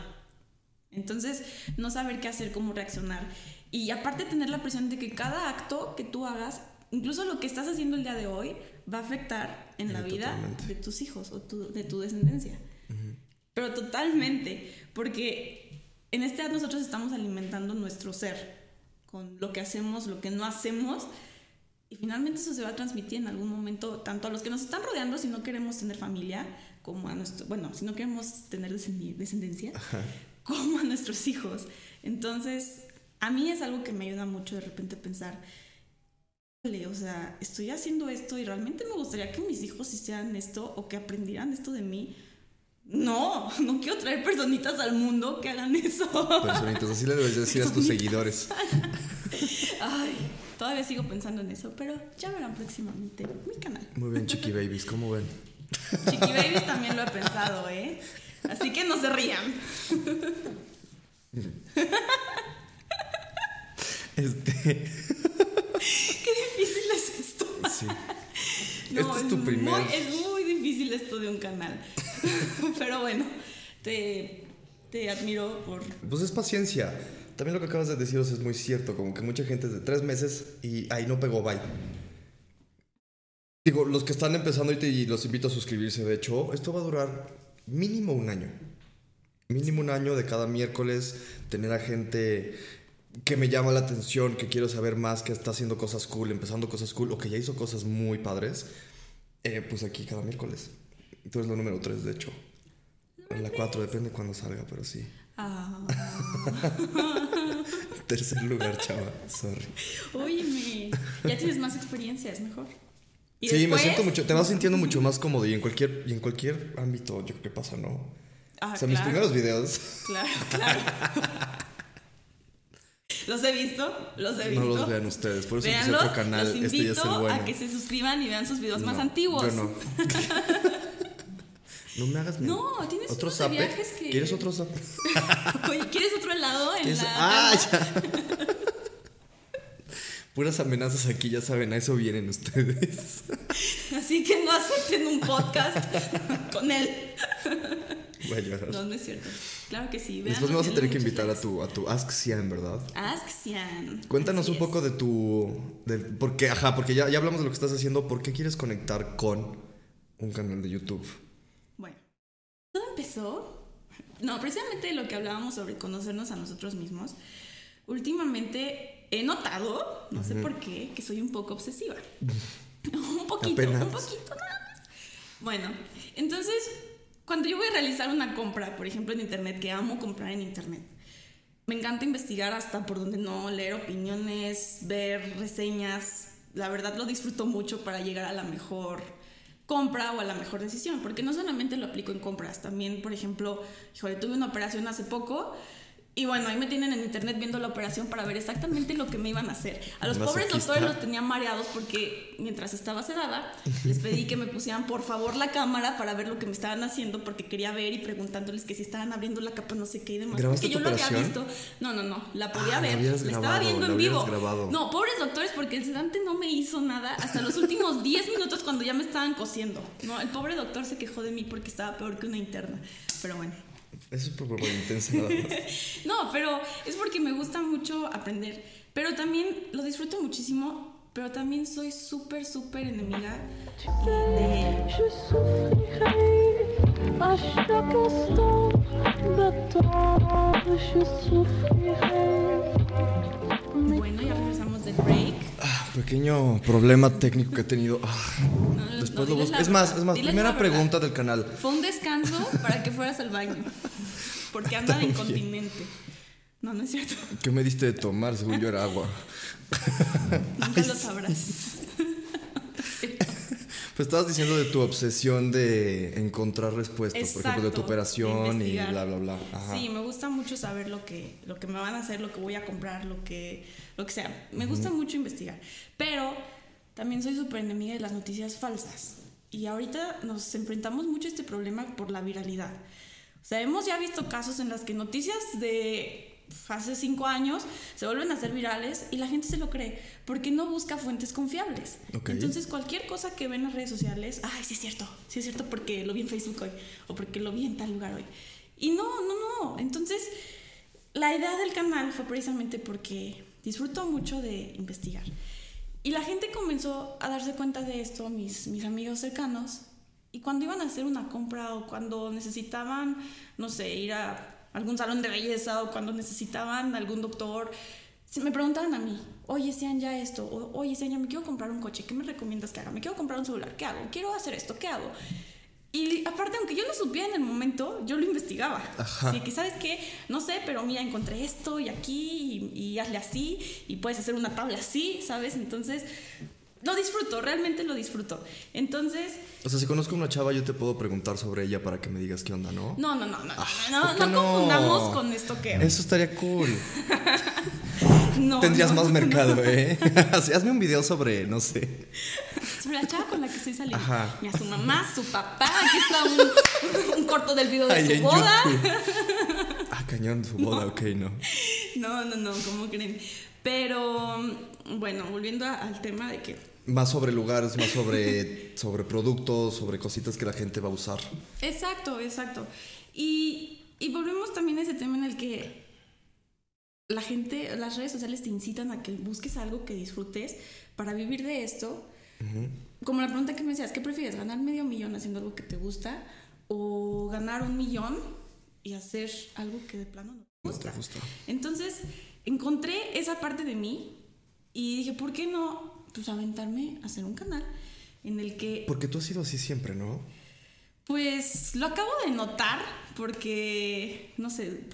Entonces, no saber qué hacer, cómo reaccionar. Y aparte tener la presión de que cada acto que tú hagas, incluso lo que estás haciendo el día de hoy, va a afectar en la Sí, vida totalmente. de tus hijos o tu- de tu descendencia. Pero totalmente, porque en esta edad nosotros estamos alimentando nuestro ser con lo que hacemos, lo que no hacemos, y finalmente eso se va a transmitir en algún momento tanto a los que nos están rodeando si no queremos tener familia, como a nuestro, bueno, si no queremos tener descendencia, como a nuestros hijos. Entonces, a mí es algo que me ayuda mucho de repente pensar, "Híjole, o sea, estoy haciendo esto y realmente me gustaría que mis hijos hicieran esto o que aprendieran esto de mí. No, no quiero traer personitas al mundo que hagan eso. Personitas, así le debes decir a tus seguidores. Ay, todavía sigo pensando en eso, pero ya verán próximamente mi canal. Muy bien, chiqui babies, ¿cómo ven? Chiqui Babies también lo he pensado, ¿eh? Así que no se rían. Este, Qué difícil es esto. sí. No, este es tu primer. Muy, es muy difícil esto de un canal. Pero bueno, te, te admiro por... Pues es paciencia. También lo que acabas de deciros es muy cierto, como que mucha gente es de tres meses y ahí no pegó, bye. Digo, los que están empezando ahorita y los invito a suscribirse, de hecho, esto va a durar mínimo un año. Mínimo un año de cada miércoles, tener a gente que me llama la atención, que quiero saber más, que está haciendo cosas cool, empezando cosas cool, o que ya hizo cosas muy padres, eh, pues aquí cada miércoles. Tú eres la número 3, de hecho. La 4, depende cuándo salga, pero sí. Ah, Tercer lugar, chava. Sorry. óyeme, ya tienes más experiencia, es mejor. Y Sí, me después- siento mucho, te vas sintiendo mucho más cómodo y en cualquier, y en cualquier ámbito, yo creo que pasa, ¿no? Ah, o sea, mis claro. primeros videos Claro, claro. los he visto, los he visto. no los vean ustedes, por eso empecé Véanlos, otro canal, los este invito ya es el bueno. a que se suscriban y vean sus videos más antiguos. Yo no. no me hagas men- No, tienes otro unos de zape. viajes que- ¿Quieres otro zape? Oye, ¿quieres otro helado en ¿Quieres- la Ah, ya. Puras amenazas aquí, ya saben, a eso vienen ustedes. Así que no acepten un podcast con él. Voy a llorar. No, no es cierto. Claro que sí. Después me vas a tener que invitar a tu, a tu Ask Sian, ¿verdad? Ask Sian. Cuéntanos Así un poco es. de tu. De, porque, ajá, porque ya, ya hablamos de lo que estás haciendo. ¿Por qué quieres conectar con un canal de YouTube? Bueno, todo empezó. No, precisamente lo que hablábamos sobre conocernos a nosotros mismos. Últimamente he notado, no sé por qué, que soy un poco obsesiva. un poquito, Apenas. un poquito nada más. Bueno, entonces, cuando yo voy a realizar una compra, por ejemplo en internet, que amo comprar en internet, me encanta investigar hasta por donde no, leer opiniones, ver reseñas. La verdad lo disfruto mucho para llegar a la mejor compra o a la mejor decisión, porque no solamente lo aplico en compras, también, por ejemplo, híjole, tuve una operación hace poco Y bueno, ahí me tienen en internet viendo la operación para ver exactamente lo que me iban a hacer. A los pobres doctores los tenían mareados porque mientras estaba sedada, les pedí que me pusieran por favor la cámara para ver lo que me estaban haciendo porque quería ver y preguntándoles que si estaban abriendo la capa no sé qué y demás. ¿Grabaste Porque yo lo había visto. No, no, no, la podía Ah, ver. La estaba grabado, viendo la en vivo. grabado. No, pobres doctores porque el sedante no me hizo nada hasta los últimos 10 minutos cuando ya me estaban cosiendo. No, el pobre doctor se quejó de mí porque estaba peor que una interna. Pero bueno. Es. No, pero es porque me gusta mucho aprender. Pero también lo disfruto muchísimo. Pero también soy súper, súper enemiga de... Bueno, ya regresamos del break. Pequeño problema técnico que he tenido. Ah, No, después no, lo busco. Es más, es más, primera pregunta del canal. Fue un descanso para que fueras al baño. Porque anda de incontinente. No, no es cierto. ¿Qué me diste de tomar? Según yo era agua. Nunca lo sabrás. Pues estabas diciendo de tu obsesión de encontrar respuestas, por ejemplo, de tu Exacto, operación de y bla, bla, bla. Ajá. Sí, me gusta mucho saber lo que, lo que me van a hacer, lo que voy a comprar, lo que, lo que sea. Me gusta mucho investigar. Pero también soy súper enemiga de las noticias falsas. Y ahorita nos enfrentamos mucho a este problema por la viralidad. O sea, hemos ya visto casos en las que noticias de hace cinco años se vuelven a hacer virales y la gente se lo cree porque no busca fuentes confiables. Entonces, cualquier cosa que ve en las redes sociales, ay, sí es cierto, sí es cierto porque lo vi en Facebook hoy o porque lo vi en tal lugar hoy. Y no, no, no. Entonces, la idea del canal fue precisamente porque disfruto mucho de investigar. Y la gente comenzó a darse cuenta de esto, mis, mis amigos cercanos, y cuando iban a hacer una compra o cuando necesitaban, no sé, ir a algún salón de belleza o cuando necesitaban algún doctor, se me preguntaban a mí, oye, sean ya esto, o, oye, sean ya me quiero comprar un coche, ¿qué me recomiendas que haga? Me quiero comprar un celular, ¿qué hago? Quiero hacer esto, ¿qué hago? Y aparte, aunque yo no supiera en el momento, yo lo investigaba. Así que, ¿sabes qué? No sé, pero mira, encontré esto y aquí y, y hazle así y puedes hacer una tabla así, ¿sabes? Entonces, lo disfruto, realmente lo disfruto. Entonces, O sea, si conozco a una chava, yo te puedo preguntar sobre ella para que me digas qué onda, ¿no? no, no, no, no, Ah, no, ¿por no, no confundamos con esto que... Eso estaría cool. no, Tendrías no, más no. mercado, ¿eh? Hazme un video sobre, no sé. Sobre la chava con la que estoy saliendo. Ajá. Mira, su mamá, su papá, aquí está un, un corto del video de Ahí su boda. YouTube. Ah, cañón, su boda, ok, no. No, no, no, ¿cómo creen? Pero, bueno, volviendo a- al tema de que Más sobre lugares, más sobre, sobre productos, sobre cositas que la gente va a usar. Exacto, exacto. Y, y volvemos también a ese tema en el que la gente, las redes sociales te incitan a que busques algo que disfrutes para vivir de esto. Como la pregunta que me decías, ¿qué prefieres? ¿Ganar medio millón haciendo algo que te gusta? ¿O ganar un millón y hacer algo que de plano no te No gusta? te gusta. Entonces, encontré esa parte de mí y dije, ¿por qué no? Pues aventarme a hacer un canal en el que Porque tú has sido así siempre, ¿no? pues lo acabo de notar porque, no sé,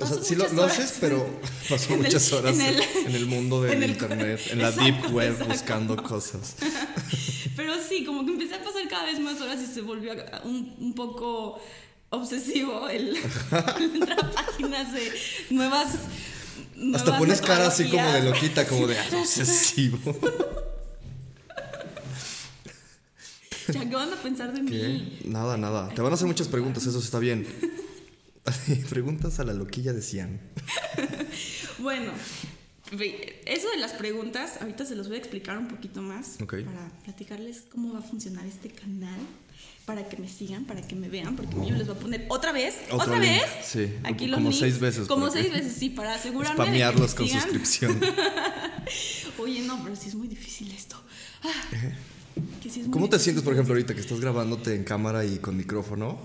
O sea, sí lo, lo haces, pero pasó el- muchas horas en en el- mundo del el- internet, en la Exacto, deep web exacto. buscando cosas. Pero sí, como que empecé a pasar cada vez más horas y se volvió un, un poco obsesivo el, el entrar a páginas de nuevas... Hasta pones cara así como de loquita, como de "Ah, obsesivo. Ya, ¿qué van a pensar de ¿Qué? mí? Nada, nada. Te van a hacer muchas preguntas, eso está bien. Preguntas a la loquilla decían. Bueno, eso de las preguntas, ahorita se los voy a explicar un poquito más para platicarles cómo va a funcionar este canal, para que me sigan, para que me vean, porque yo les voy a poner otra vez, otra vez, sí, aquí como los seis veces, como seis veces, sí, para asegurarme de que Spamearlos me con sigan. suscripción. Oye, no, pero sí es muy difícil esto. Ah, que sí es muy ¿Cómo te sientes, por ejemplo, ahorita que estás grabándote en cámara y con micrófono?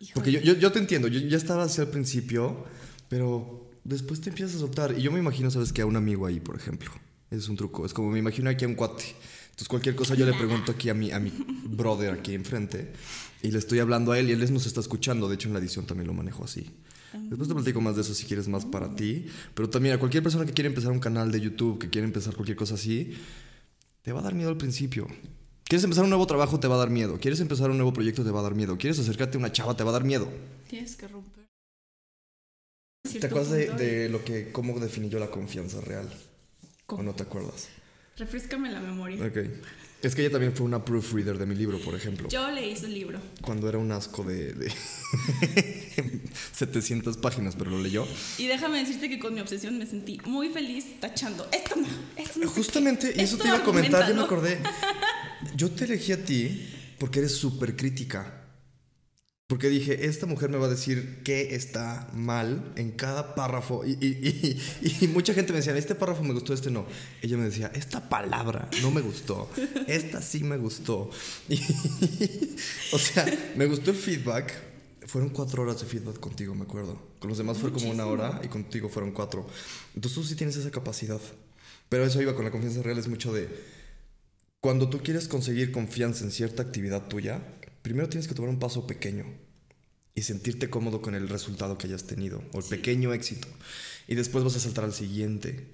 Híjole. Porque yo, yo, yo te entiendo, yo ya estaba así al principio, pero después te empiezas a soltar. Y yo me imagino, ¿sabes qué? A un amigo ahí, por ejemplo. Es un truco. Es como me imagino aquí a un cuate. Entonces, cualquier cosa yo le pregunto aquí a mi, a mi brother aquí enfrente. Y le estoy hablando a él y él nos está escuchando. De hecho, en la edición también lo manejo así. Después te platico más de eso si quieres más para ti. Pero también a cualquier persona que quiere empezar un canal de YouTube, que quiere empezar cualquier cosa así, te va a dar miedo al principio. ¿Quieres empezar un nuevo trabajo? Te va a dar miedo. ¿Quieres empezar un nuevo proyecto? Te va a dar miedo. ¿Quieres acercarte a una chava? Te va a dar miedo. Tienes que romper. ¿Te acuerdas de, de lo que, cómo definí yo la confianza real? ¿Cómo? ¿O no te acuerdas? Refrescame la memoria. Ok. Es que ella también fue una proofreader de mi libro, por ejemplo. Yo leí su libro. Cuando era un asco de, de 700 páginas, pero lo leyó. Y déjame decirte que con mi obsesión me sentí muy feliz tachando. Esto no, esto no. Justamente, y eso te iba a comentar, yo me acordé. Yo te elegí a ti porque eres súper crítica. Porque dije, esta mujer me va a decir qué está mal en cada párrafo. Y, y- y- y mucha gente me decía, este párrafo me gustó, este no. Ella me decía, esta palabra no me gustó. Esta sí me gustó. O sea, me gustó el feedback. Fueron cuatro horas de feedback contigo, me acuerdo. Con los demás fue como una hora y contigo fueron cuatro. Entonces tú sí tienes esa capacidad. Pero eso iba con la confianza real, es mucho de... Cuando tú quieres conseguir confianza en cierta actividad tuya, primero tienes que tomar un paso pequeño y sentirte cómodo con el resultado que hayas tenido o el pequeño éxito. Y después vas a saltar al siguiente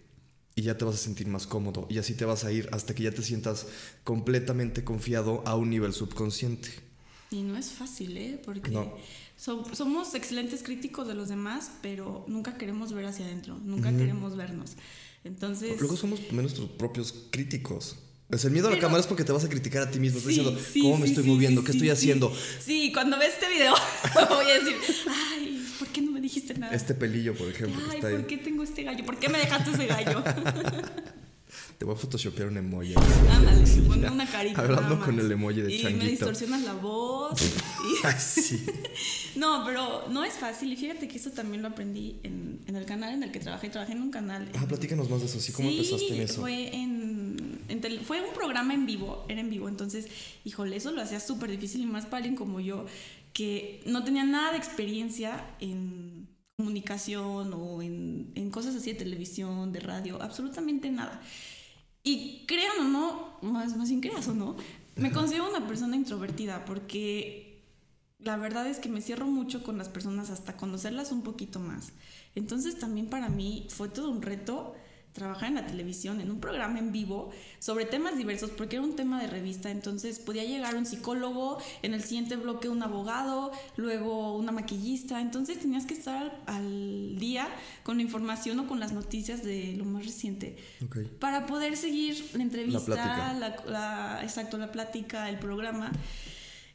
y ya te vas a sentir más cómodo y así te vas a ir hasta que ya te sientas completamente confiado a un nivel subconsciente. Y no es fácil, ¿eh? Porque No. so- somos excelentes críticos de los demás, pero nunca queremos ver hacia adentro, nunca queremos vernos. Entonces, Luego somos nuestros propios críticos. El miedo a la cámara es porque te vas a criticar a ti mismo. Sí, diciendo, sí, ¿cómo me estoy moviendo? ¿Qué estoy haciendo? Sí, cuando ve este video voy a decir, ay, ¿por qué no me dijiste nada? Este pelillo, por ejemplo, ay, está ahí. ¿por qué tengo este gallo? ¿Por qué me dejaste ese gallo? Te voy a photoshopear un emoji. Ándale, ponme una carita. Hablando con el emoji de Y me changuito. distorsionas la voz. y- Ay, sí. No, pero no es fácil. Y fíjate que eso también lo aprendí en, en el canal en el que trabajé. Trabajé en un canal. Ah, platícanos más de eso. ¿Sí? ¿Cómo Sí, empezaste en eso? Fue, en, fue un programa en vivo, era en vivo. Entonces, híjole, eso lo hacía súper difícil y más para alguien como yo, que no tenía nada de experiencia en comunicación o en, en cosas así de televisión, de radio, absolutamente nada. Y crean o no, más, más bien creas o no, me considero una persona introvertida porque la verdad es que me cierro mucho con las personas hasta conocerlas un poquito más. Entonces también para mí fue todo un reto trabajar en la televisión, en un programa en vivo, sobre temas diversos, porque era un tema de revista, entonces podía llegar un psicólogo, en el siguiente bloque un abogado, luego una maquillista, entonces tenías que estar al, al día con la información o con las noticias de lo más reciente Ok. para poder seguir la entrevista, la, la- exacto, la plática, el programa.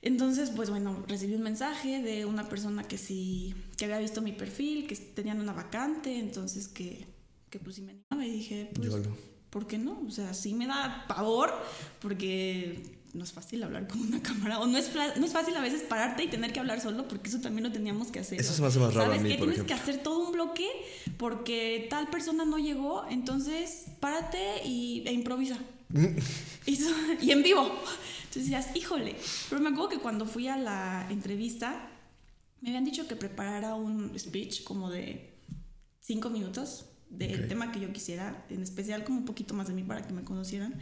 Entonces, pues bueno, recibí un mensaje de una persona que sí, que había visto mi perfil, que tenían una vacante, entonces que, que pues sí me animaba y dije, pues, Yolo. ¿por qué no? O sea, sí me da pavor porque no es fácil hablar con una cámara o no es, no es fácil a veces pararte y tener que hablar solo porque eso también lo teníamos que hacer. Eso se me hace más raro a ¿Sabes mí, qué? por Tienes que hacer todo un bloque porque tal persona no llegó, entonces párate y, e improvisa. y, eso- y en vivo. Entonces decías, híjole. Pero me acuerdo que cuando fui a la entrevista, me habían dicho que preparara un speech como de cinco minutos del tema que yo quisiera, en especial como un poquito más de mí para que me conocieran.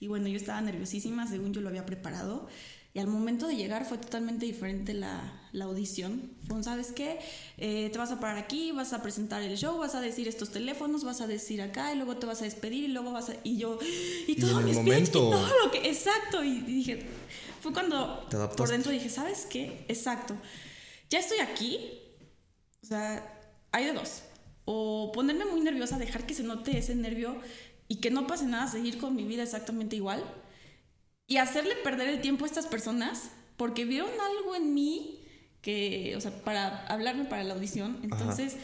Y bueno, yo estaba nerviosísima, según yo lo había preparado. Y al momento de llegar fue totalmente diferente la, la audición. Fue, ¿sabes qué? Eh, te vas a parar aquí, vas a presentar el show, vas a decir estos teléfonos, vas a decir acá, y luego te vas a despedir, y luego vas a... Y yo... Y todo mi speech, momento. y todo lo que... Exacto. Y, y dije... Fue cuando Te por dentro dije, ¿sabes qué? Exacto. Ya estoy aquí. O sea, hay de dos. O ponerme muy nerviosa, dejar que se note ese nervio y que no pase nada, seguir con mi vida exactamente igual. Y hacerle perder el tiempo a estas personas porque vieron algo en mí que, o sea, para hablarme para la audición. Entonces,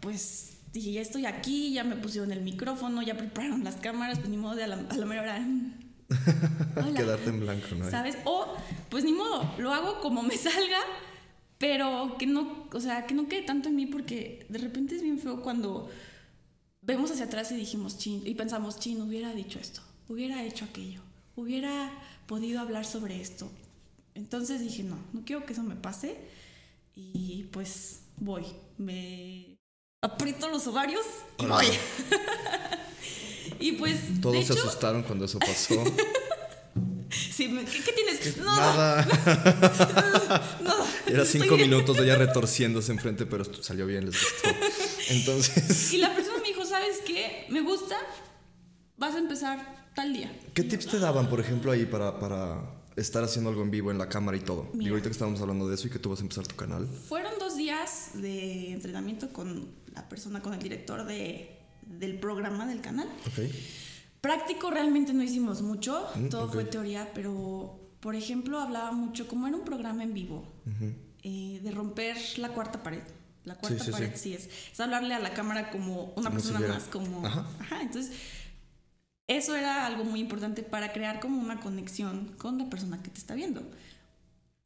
pues dije, ya estoy aquí, ya me pusieron el micrófono, ya prepararon las cámaras, pues ni modo de a la, a la mera hora. hola. Quedarte en blanco, ¿no? ¿Sabes? O, pues ni modo, lo hago como me salga, pero que no, o sea, que no quede tanto en mí porque de repente es bien feo cuando vemos hacia atrás y dijimos, chin, y pensamos, chin, hubiera dicho esto, hubiera hecho aquello, hubiera podido hablar sobre esto. Entonces dije, no, no quiero que eso me pase y pues voy, me aprieto los ovarios y voy. Y pues, de Todos se asustaron cuando eso pasó. sí, ¿qué, qué tienes? No, Nada. no. Era estoy cinco bien. minutos de ella retorciéndose enfrente, pero salió bien, les gustó. Entonces, Y la persona me dijo, ¿sabes qué? Me gusta, vas a empezar tal día. ¿qué tips te daban, por ejemplo, ahí para, para estar haciendo algo en vivo en la cámara y todo? Mira. Digo, ahorita que estábamos hablando de eso y que tú vas a empezar tu canal. Fueron dos días días de entrenamiento con la persona, con el director de, del programa del canal. Ok. Práctico realmente no hicimos mucho, Mm, todo fue teoría, pero por ejemplo hablaba mucho, como era un programa en vivo, eh, de romper la cuarta pared. La cuarta sí, pared sí. sí. es. Es hablarle a la cámara como una Como persona más, como... Ajá. Ajá, entonces eso era algo muy importante para crear como una conexión con la persona que te está viendo.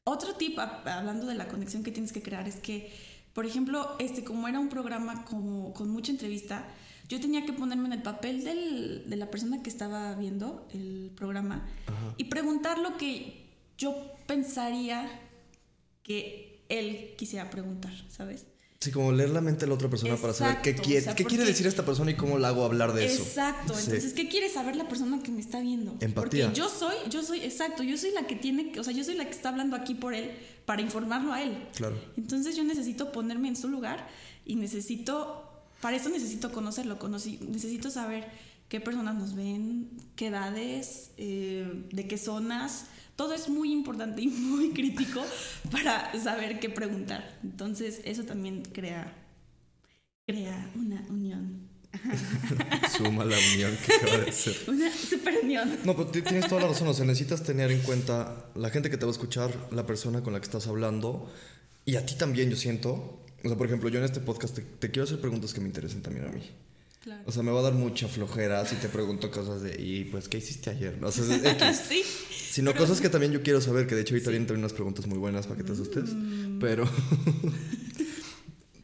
Otro tip, hablando de la conexión que tienes que crear, es que, por ejemplo, este, como era un programa como, con mucha entrevista, yo tenía que ponerme en el papel del- de la persona que estaba viendo el programa y preguntar lo que yo pensaría que él quisiera preguntar, ¿sabes? Sí, como leer la mente de la otra persona para saber qué, quiere, o sea, qué quiere decir esta persona y cómo la hago hablar de eso. Exacto. Sí. Entonces, ¿qué quiere saber la persona que me está viendo? Empatía. Porque yo soy, yo soy, exacto, yo soy la que tiene, o sea, yo soy la que está hablando aquí por él para informarlo a él. Claro. Entonces yo necesito ponerme en su lugar y necesito, para eso necesito conocerlo, conocí- necesito saber qué personas nos ven, qué edades, eh, de qué zonas. Todo es muy importante y muy crítico para saber qué preguntar. Entonces eso también crea, crea una unión. Suma la unión que acaba de ser. Una super unión. No, pero ti- tienes toda la razón. O sea, necesitas tener en cuenta la gente que te va a escuchar, la persona con la que estás hablando y a ti también, yo siento. O sea, por ejemplo, yo en este podcast te, te quiero hacer preguntas que me interesen también a mí. Claro. O sea, me va a dar mucha flojera si te pregunto cosas de, y pues, ¿qué hiciste ayer? No, o sea, es X. sí. Sino cosas que también yo quiero saber, que de hecho ahorita vienen también unas preguntas muy buenas para que te asustes. Mm. Pero.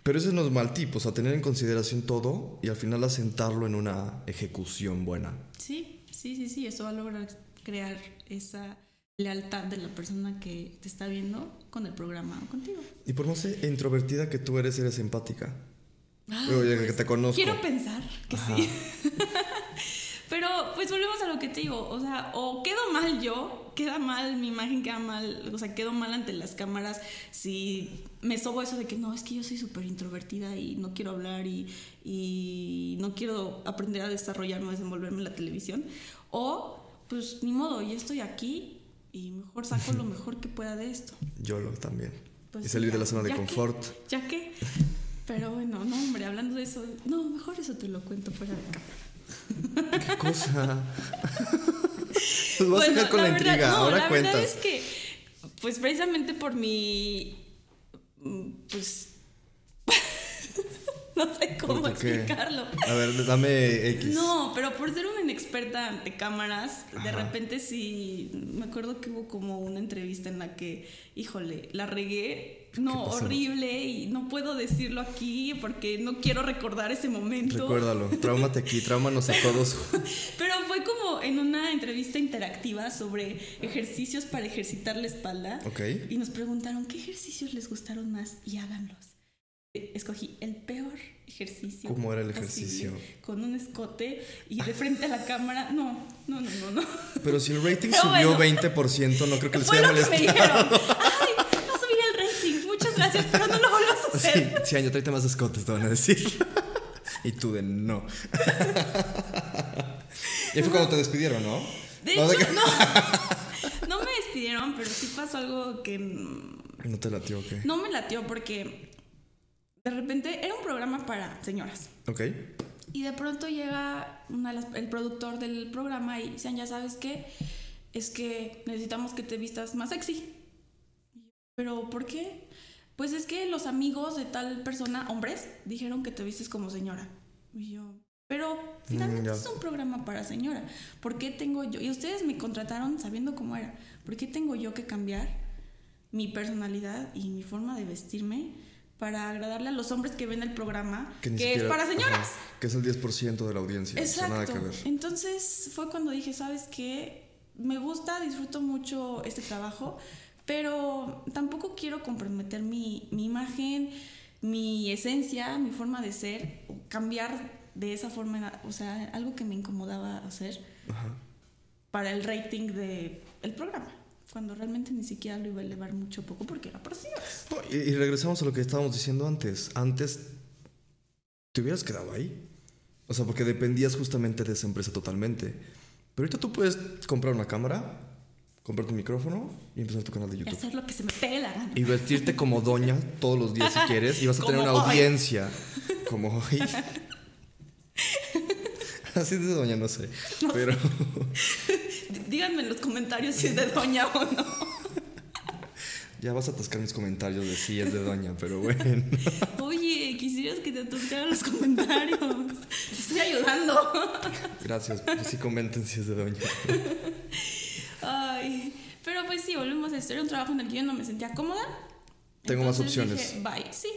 Pero ese no es mal tipo, o sea, tener en consideración todo y al final asentarlo en una ejecución buena. Sí, sí, sí, sí, eso va a lograr crear esa lealtad de la persona que te está viendo con el programa o contigo. Y por más introvertida que tú eres, eres empática. Ay, Oye, pues, que te conozco. Quiero pensar que sí. Pero pues volvemos a lo que te digo, o sea, o quedo mal yo, queda mal, mi imagen queda mal, o sea, quedo mal ante las cámaras si me sobo eso de que no, es que yo soy súper introvertida y no quiero hablar y, y no quiero aprender a desarrollarme, a desenvolverme en la televisión. O pues ni modo, ya estoy aquí y mejor saco lo mejor que pueda de esto. Yo lo también. Pues y salir de la zona de que- confort. ya que. Pero bueno, no, hombre, hablando de eso, no, mejor eso te lo cuento fuera de cámara. ¿Qué cosa? Nos vas a dejar con la, verdad- intriga. no, Ahora la cuentas. verdad es que, pues precisamente por mi. mm, Pues. no sé cómo explicarlo. A ver, dame X. No, pero por ser una inexperta ante cámaras, de repente sí, me acuerdo que hubo como una entrevista en la que, híjole, la regué, no, horrible, y no puedo decirlo aquí porque no quiero recordar ese momento. Recuérdalo. Tráumate aquí, tráumanos a todos. Pero fue como en una entrevista interactiva sobre ejercicios para ejercitar la espalda. Ok. Y nos preguntaron qué ejercicios les gustaron más y háganlos. Escogí el peor ejercicio. ¿Cómo era el posible, ejercicio? Con un escote y de frente a la cámara. No, no, no, no. no. Pero si el rating Pero subió bueno. 20%, no creo que les Fue haya lo que me molestado. dijeron. Ay, a subir el rating. Muchas gracias, pero no lo vuelvas a Sí, hacer. sí, año, tráete más escotes, te van a decir. y tú de no. y fue cuando te despidieron, ¿no? De No, hecho, de que- no. No me despidieron, pero sí pasó algo que ¿No te latió o qué? no me latió porque de repente era un programa para señoras. Ok. Y de pronto llega una el productor del programa y dicen, ya sabes qué, es que necesitamos que te vistas más sexy. Pero ¿por qué? Pues es que los amigos de tal persona, hombres, dijeron que te vistes como señora. Y yo, pero finalmente ya. es un programa para señora. ¿Por qué tengo yo? Y ustedes me contrataron sabiendo cómo era. ¿Por qué tengo yo que cambiar mi personalidad y mi forma de vestirme para agradarle a los hombres que ven el programa, que, es para señoras? ajá, que es el 10% de la audiencia. O sea, nada Exacto. que ver. Entonces fue cuando dije, ¿sabes qué? Me gusta, disfruto mucho este trabajo, pero tampoco quiero comprometer mi, mi imagen, mi esencia, mi forma de ser, o cambiar de esa forma, o sea, algo que me incomodaba hacer Ajá. para el rating del el programa, cuando realmente ni siquiera lo iba a elevar mucho poco porque era por. No, y, y regresamos a lo que estábamos diciendo antes. Antes, ¿te hubieras quedado ahí? O sea, porque dependías justamente de esa empresa totalmente. Pero ahorita tú puedes comprar una cámara, comprarte un micrófono y empezar tu canal de Y YouTube. hacer lo que se me pegue la gana. Y vestirte como doña todos los días si quieres. Y vas a tener una hoy. audiencia como hoy. Así de doña, no sé. Pero D- Díganme en los comentarios si es de doña o no. ya vas a atascar mis comentarios de si es de doña, pero bueno. Oye, quisieras que te atascaran los comentarios. Te estoy ayudando. Gracias. Pues sí comenten si es de doña. Ay, pero pues sí, volvemos a esto. Era un trabajo en el que yo no me sentía cómoda. Tengo más opciones. dije, Bye, sí.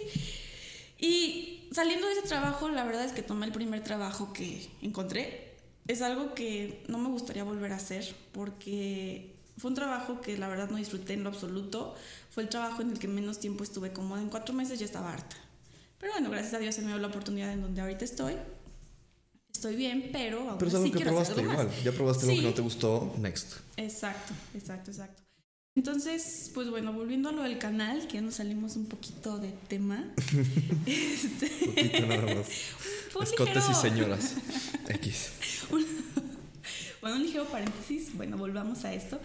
Y saliendo de ese trabajo, la verdad es que tomé el primer trabajo que encontré. Es algo que no me gustaría volver a hacer porque fue un trabajo que la verdad no disfruté en lo absoluto. Fue el trabajo en el que menos tiempo estuve cómoda. En cuatro meses ya estaba harta. Pero bueno, gracias a Dios se me dio la oportunidad en donde ahorita estoy. Estoy bien, pero aún Pero es algo así que probaste algo igual. Ya probaste algo Sí. que no te gustó. Next. Exacto, exacto, exacto. Entonces, pues bueno, volviendo a lo del canal, que ya nos salimos un poquito de tema. este, Poquito nada más. un Escotes y señoras. X. Bueno, un ligero paréntesis, bueno, volvamos a esto.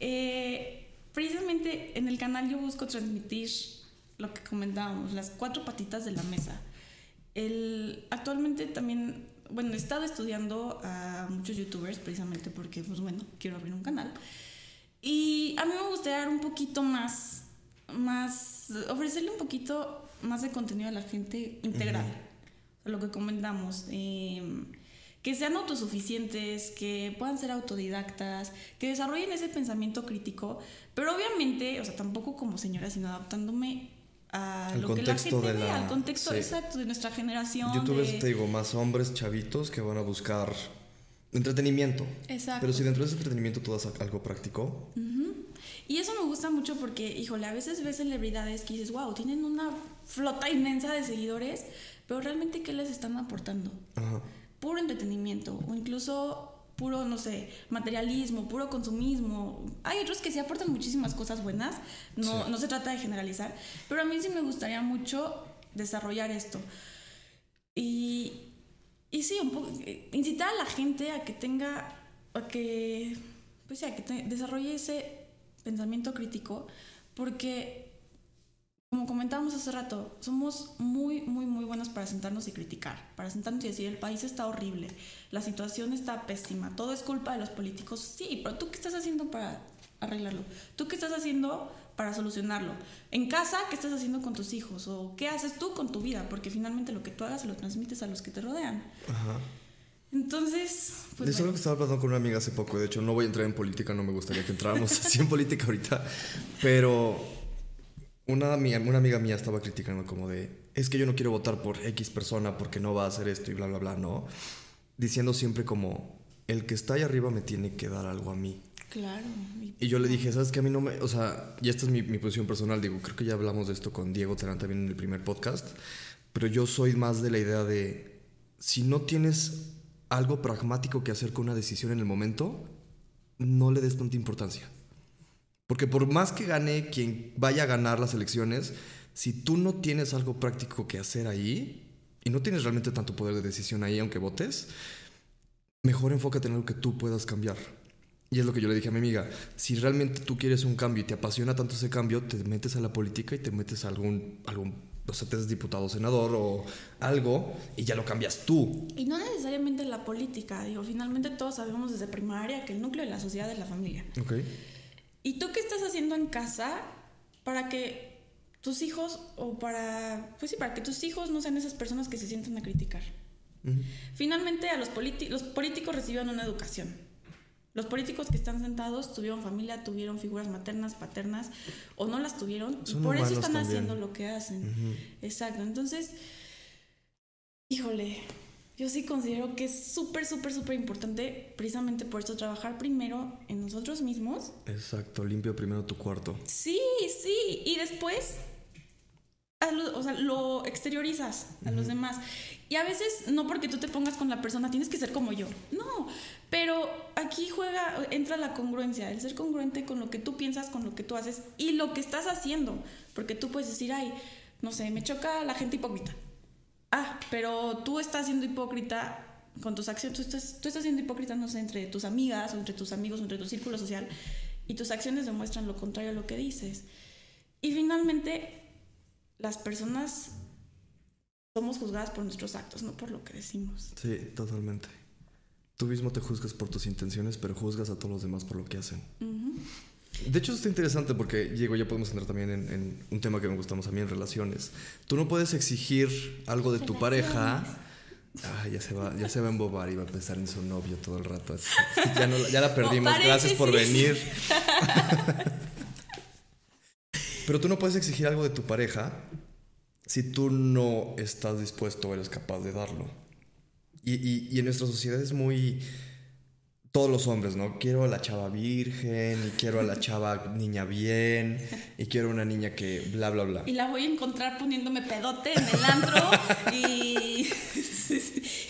Eh, precisamente en el canal yo busco transmitir lo que comentábamos, las cuatro patitas de la mesa. El, actualmente también, bueno, he estado estudiando a muchos youtubers precisamente porque, pues bueno, quiero abrir un canal. Y a mí me gustaría dar un poquito más, más, ofrecerle un poquito más de contenido a la gente integral. Lo que comentamos. eh, que sean autosuficientes, que puedan ser autodidactas, que desarrollen ese pensamiento crítico, pero obviamente, o sea, tampoco como señora, sino adaptándome a Al lo que la contexto gente de ve, la- al contexto sí. exacto de nuestra generación. Youtubers, de- te digo, más hombres chavitos que van a buscar entretenimiento. Exacto. Pero si dentro de ese entretenimiento tú das algo práctico, Y eso me gusta mucho porque, híjole, a veces ves celebridades que dices, wow, tienen una flota inmensa de seguidores, pero realmente, ¿qué les están aportando? ajá. Puro entretenimiento o incluso puro, no sé, materialismo, puro consumismo. Hay otros que sí aportan muchísimas cosas buenas, no, Sí. no se trata de generalizar, pero a mí sí me gustaría mucho desarrollar esto. Y, y sí, un poco, eh, incitar a la gente a que tenga, a que, pues sí, a que te- desarrolle ese pensamiento crítico, porque, como comentábamos hace rato, somos muy, muy, muy buenos para sentarnos y criticar, para sentarnos y decir, el país está horrible, la situación está pésima, todo es culpa de los políticos, sí, pero tú qué estás haciendo para arreglarlo? ¿Tú qué estás haciendo para solucionarlo? En casa, ¿qué estás haciendo con tus hijos? ¿O qué haces tú con tu vida? Porque finalmente lo que tú hagas se lo transmites a los que te rodean. Ajá. Entonces, pues es algo bueno. que estaba hablando con una amiga hace poco. De hecho, no voy a entrar en política, no me gustaría que entráramos así en política ahorita. Pero una, una amiga mía estaba criticando como de, es que yo no quiero votar por X persona porque no va a hacer esto y bla, bla, bla, ¿no? Diciendo siempre como, el que está ahí arriba me tiene que dar algo a mí. Claro. y- Y yo le dije, ¿sabes qué? A mí no me... O sea, y esta es mi, mi posición personal, digo, creo que ya hablamos de esto con Diego Terán también en el primer podcast, pero yo soy más de la idea de, si no tienes algo pragmático que hacer con una decisión en el momento, no le des tanta importancia. Porque por más que gane quien vaya a ganar las elecciones, si tú no tienes algo práctico que hacer ahí, y no tienes realmente tanto poder de decisión ahí, aunque votes, mejor enfócate en algo que tú puedas cambiar. Y es lo que yo le dije a mi amiga, si realmente tú quieres un cambio y te apasiona tanto ese cambio, te metes a la política y te metes a algún, algún o sea, te haces diputado, senador o algo y ya lo cambias tú. Y no necesariamente la política, digo, finalmente todos sabemos desde primaria que el núcleo de la sociedad es la familia. ¿Ok? ¿Y tú qué estás haciendo en casa para que tus hijos o para, pues sí, para que tus hijos no sean esas personas que se sientan a criticar? Finalmente a los, los políticos reciben una educación. Los políticos que están sentados tuvieron familia, tuvieron figuras maternas, paternas, o no las tuvieron, y por eso están también. haciendo lo que hacen. Exacto. Entonces, híjole, yo sí considero que es súper, súper, súper importante, precisamente por eso, trabajar primero en nosotros mismos. Exacto, limpio primero tu cuarto. Sí, sí, y después, lo- o sea, lo exteriorizas a los demás. Y a veces, no porque tú te pongas con la persona, tienes que ser como yo. No, pero aquí juega, entra la congruencia, el ser congruente con lo que tú piensas, con lo que tú haces y lo que estás haciendo. Porque tú puedes decir, ay, no sé, me choca la gente hipócrita. Ah, pero tú estás siendo hipócrita con tus acciones, tú estás, tú estás siendo hipócrita, no sé, entre tus amigas o entre tus amigos o entre tu círculo social. y tus acciones demuestran lo contrario a lo que dices. Y finalmente, las personas somos juzgadas por nuestros actos, no por lo que decimos. Sí, totalmente. Tú mismo te juzgas por tus intenciones, pero juzgas a todos los demás por lo que hacen. De hecho, está interesante porque, Diego, ya podemos entrar también en, en un tema que me gusta más a mí en relaciones. Tú no puedes exigir algo de tu pareja. Ah, ya se va, ya se va a embobar y va a pensar en su novio todo el rato. así. Ya, no, ya la perdimos. Gracias por venir. Pero tú no puedes exigir algo de tu pareja si tú no estás dispuesto o eres capaz de darlo. Y, y- y en nuestra sociedad es muy... Todos los hombres, ¿no? Quiero a la chava virgen, y quiero a la chava niña bien, y quiero una niña que bla, bla, bla. Y la voy a encontrar poniéndome pedote en el antro y,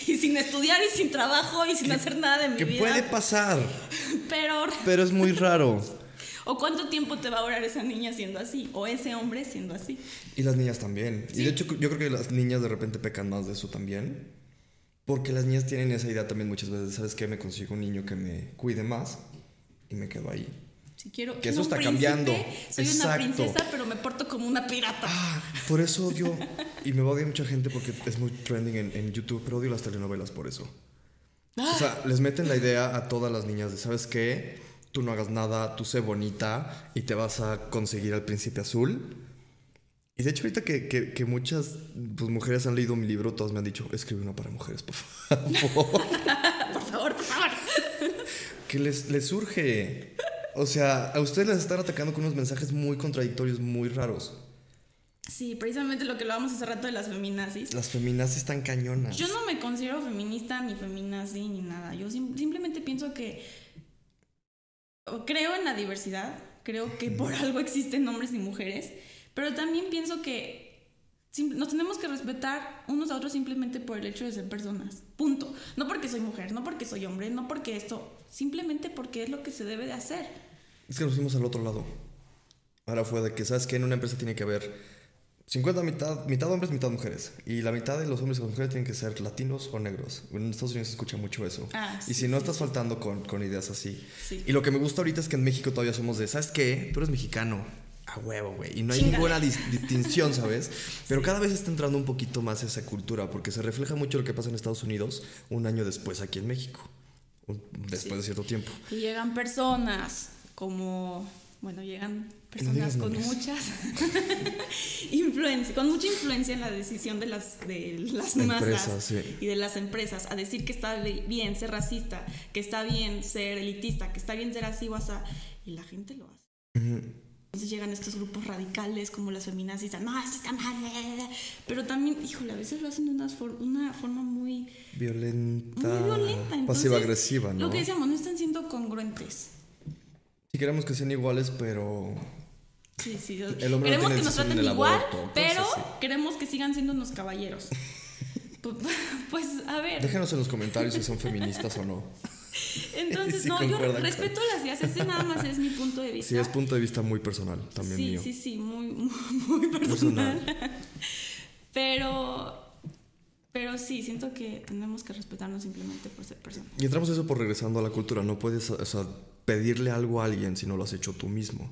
y sin estudiar y sin trabajo y sin hacer nada de mi Que vida. puede pasar, Pero, pero es muy raro. ¿o cuánto tiempo te va a durar esa niña siendo así? O ese hombre siendo así. Y las niñas también. Y Sí. de hecho yo creo que las niñas de repente pecan más de eso también. Porque las niñas tienen esa idea también muchas veces, ¿sabes qué? Me consigo un niño que me cuide más y me quedo ahí. Si quiero Que eso está príncipe, cambiando. Soy una Exacto. princesa, pero me porto como una pirata. Ah, por eso odio, y me va a odiar mucha gente porque es muy trending en, en YouTube, pero odio las telenovelas por eso. O sea, les meten la idea a todas las niñas de, ¿sabes qué? Tú no hagas nada, tú sé bonita y te vas a conseguir al príncipe azul. Y de hecho ahorita que, que- que muchas pues, mujeres han leído mi libro, todas me han dicho, escribe uno para mujeres, por favor. Por favor, por favor. que les, les surge. O sea, a ustedes les están atacando con unos mensajes muy contradictorios, muy raros. Sí, precisamente lo que hablábamos hace rato de las feminazis. Las feminazis están cañonas. Yo no me considero feminista ni feminazi ni nada. Yo sim- simplemente pienso que creo en la diversidad, creo que por algo existen hombres y mujeres, pero también pienso que nos tenemos que respetar unos a otros simplemente por el hecho de ser personas. Punto. No porque soy mujer, no porque soy hombre, no porque esto, simplemente porque es lo que se debe de hacer. Es que nos fuimos al otro lado. Ahora fue de que, ¿sabes que En una empresa tiene que haber 50 mitad, mitad hombres, mitad mujeres. Y la mitad de los hombres y las mujeres tienen que ser latinos o negros. En Estados Unidos se escucha mucho eso. Ah, y sí, si no sí, estás faltando con, con ideas así. Sí. Y lo que me gusta ahorita es que en México todavía somos de, ¿sabes qué? Tú eres mexicano. A huevo, güey. Y no hay ninguna dis- distinción, ¿sabes? Pero cada vez está entrando un poquito más esa cultura, porque se refleja mucho lo que pasa en Estados Unidos un año después aquí en México. Un- después de cierto tiempo. Y llegan personas como, bueno, llegan personas digas con nombres. muchas influencia, con mucha influencia en la decisión de las de las masas sí. y de las empresas a decir que está bi- bien ser racista, que está bien ser elitista, que está bien ser así o asá, y la gente lo hace. Entonces llegan estos grupos radicales como las feminazis, no, esto está mal, eh". pero también, híjole, a veces lo hacen de una, for- una forma muy, Violenta. muy violenta. Pasiva-agresiva, ¿no? Lo que decíamos, no están siendo congruentes. Sí queremos que sean iguales, pero... Sí, sí. El hombre no queremos tiene que nos traten igual, aborto, pero sí. queremos que sigan siendo unos caballeros. Pu- pues, a ver. Déjenos en los comentarios si son feministas o no. Entonces, sí no, yo con- respeto las ideas. Este nada más es mi punto de vista. Sí, es punto de vista muy personal, también sí, mío. sí, sí, muy, muy, muy personal. Personal. pero, pero sí, siento que tenemos que respetarnos simplemente por ser personas. Y entramos a eso por regresando a la cultura. No puedes o sea, pedirle algo a alguien si no lo has hecho tú mismo.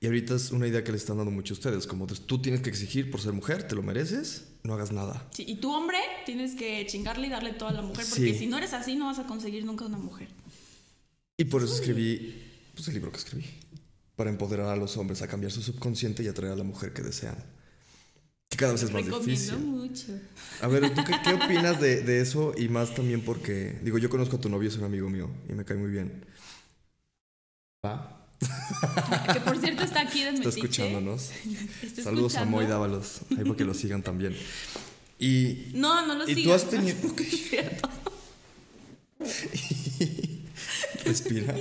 Y ahorita es una idea que le están dando mucho a ustedes. Como tú tienes que exigir por ser mujer, te lo mereces, no hagas nada. Sí, y tu hombre tienes que chingarle y darle todo a la mujer, porque Sí. si no eres así, no vas a conseguir nunca una mujer. Y por eso escribí pues, el libro que escribí. Para empoderar a los hombres a cambiar su subconsciente y atraer a la mujer que desean. Que cada vez es más Recomiendo difícil. mucho. A ver, ¿tú qué, qué opinas de, de eso? Y más también porque, digo, yo conozco a tu novio, es un amigo mío y me cae muy bien. ¿Va? Que por cierto está aquí de Está escuchándonos. Está Saludos escuchando. a Moy Dávalos, ahí para que lo sigan también. Y, No, no lo y tú has tenido... No, es cierto. Respira.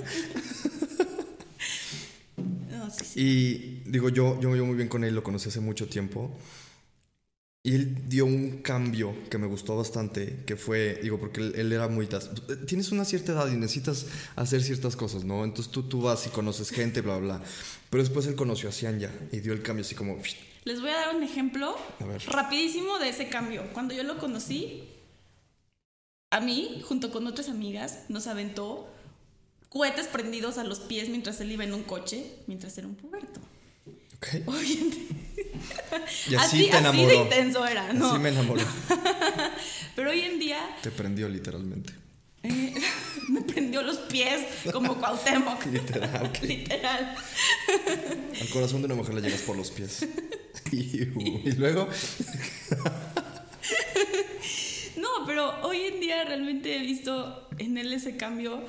No, sí, sí. Y digo, yo, yo me llevo muy bien con él, lo conocí hace mucho tiempo. Y él dio un cambio que me gustó bastante, que fue, digo, porque él, él era muy... Tienes una cierta edad y necesitas hacer ciertas cosas, ¿no? Entonces tú, tú vas y conoces gente, bla, bla. bla. Pero después él conoció a Cianya y dio el cambio así como... Les voy a dar un ejemplo rapidísimo de ese cambio. Cuando yo lo conocí, a mí, junto con otras amigas, nos aventó cohetes prendidos a los pies mientras él iba en un coche, mientras era un puberto. Y así, así, te así enamoró. de intenso era, ¿no? Así me enamoró. Pero hoy en día Te prendió literalmente. eh, me prendió los pies como Cuauhtémoc. Literal. Literal. Al corazón de una mujer le llegas por los pies. y, y luego. No, pero hoy en día realmente he visto en él ese cambio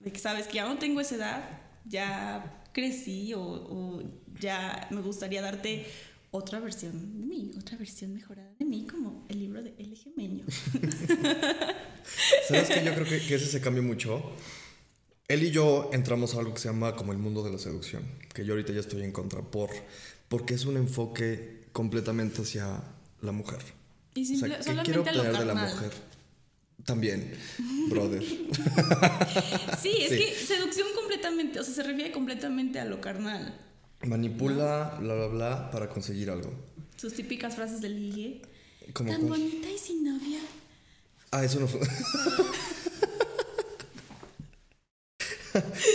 de que sabes que ya no tengo esa edad, ya crecí o, o ya me gustaría darte otra versión de mí, otra versión mejorada de mí, como el libro de El Gemeño. ¿Sabes qué? Yo creo que, que ese se cambió mucho. Él y yo entramos a algo que se llama como el mundo de la seducción, que yo ahorita ya estoy en contra, por, porque es un enfoque completamente hacia la mujer. Y O sea, simple- ¿qué quiero obtener de la mujer? También, brother. Sí, es Sí. que seducción completamente, o sea, se refiere completamente a lo carnal. Manipula, bla, bla, bla, para conseguir algo. Sus típicas frases de ligue. Como Tan bonita y sin novia. Ah, eso no fue.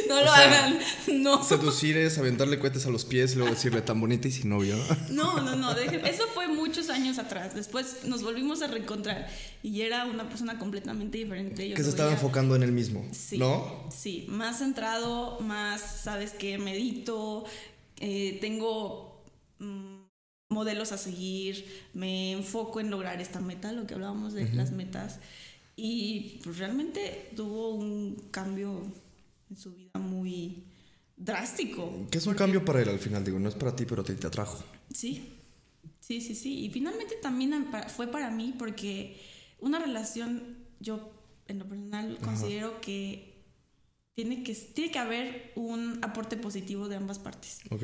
No lo sea, hagan. No. Seducir es aventarle cohetes a los pies y luego decirle tan bonita y sin novio. No, no, no, dejen- eso fue muchos años atrás. Después nos volvimos a reencontrar y era una persona completamente diferente. Yo que se estaba enfocando en él mismo. Sí, ¿No? Sí, más centrado, más, sabes que medito, eh, tengo mm, modelos a seguir, me enfoco en lograr esta meta, lo que hablábamos de las metas. Y pues realmente tuvo un cambio en su vida muy drástico. Que es un cambio para él al final, digo, no es para ti, pero te, te atrajo. Sí, sí, sí, sí. Y finalmente también fue para mí porque una relación, yo en lo personal considero que tiene, que tiene que haber un aporte positivo de ambas partes. Ok.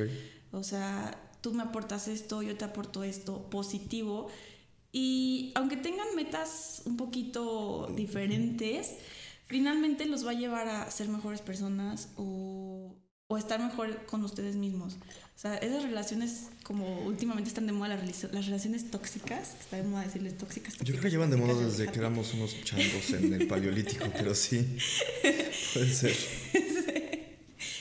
O sea, tú me aportas esto, yo te aporto esto positivo. Y aunque tengan metas un poquito diferentes, finalmente los va a llevar a ser mejores personas o, o estar mejor con ustedes mismos. O sea, esas relaciones, como últimamente están de moda las, las relaciones tóxicas, que está de moda decirles tóxicas. Yo creo que tóxicas, llevan de moda tóxicas, desde que aléjate. éramos unos changos en el paleolítico, pero sí. Puede ser.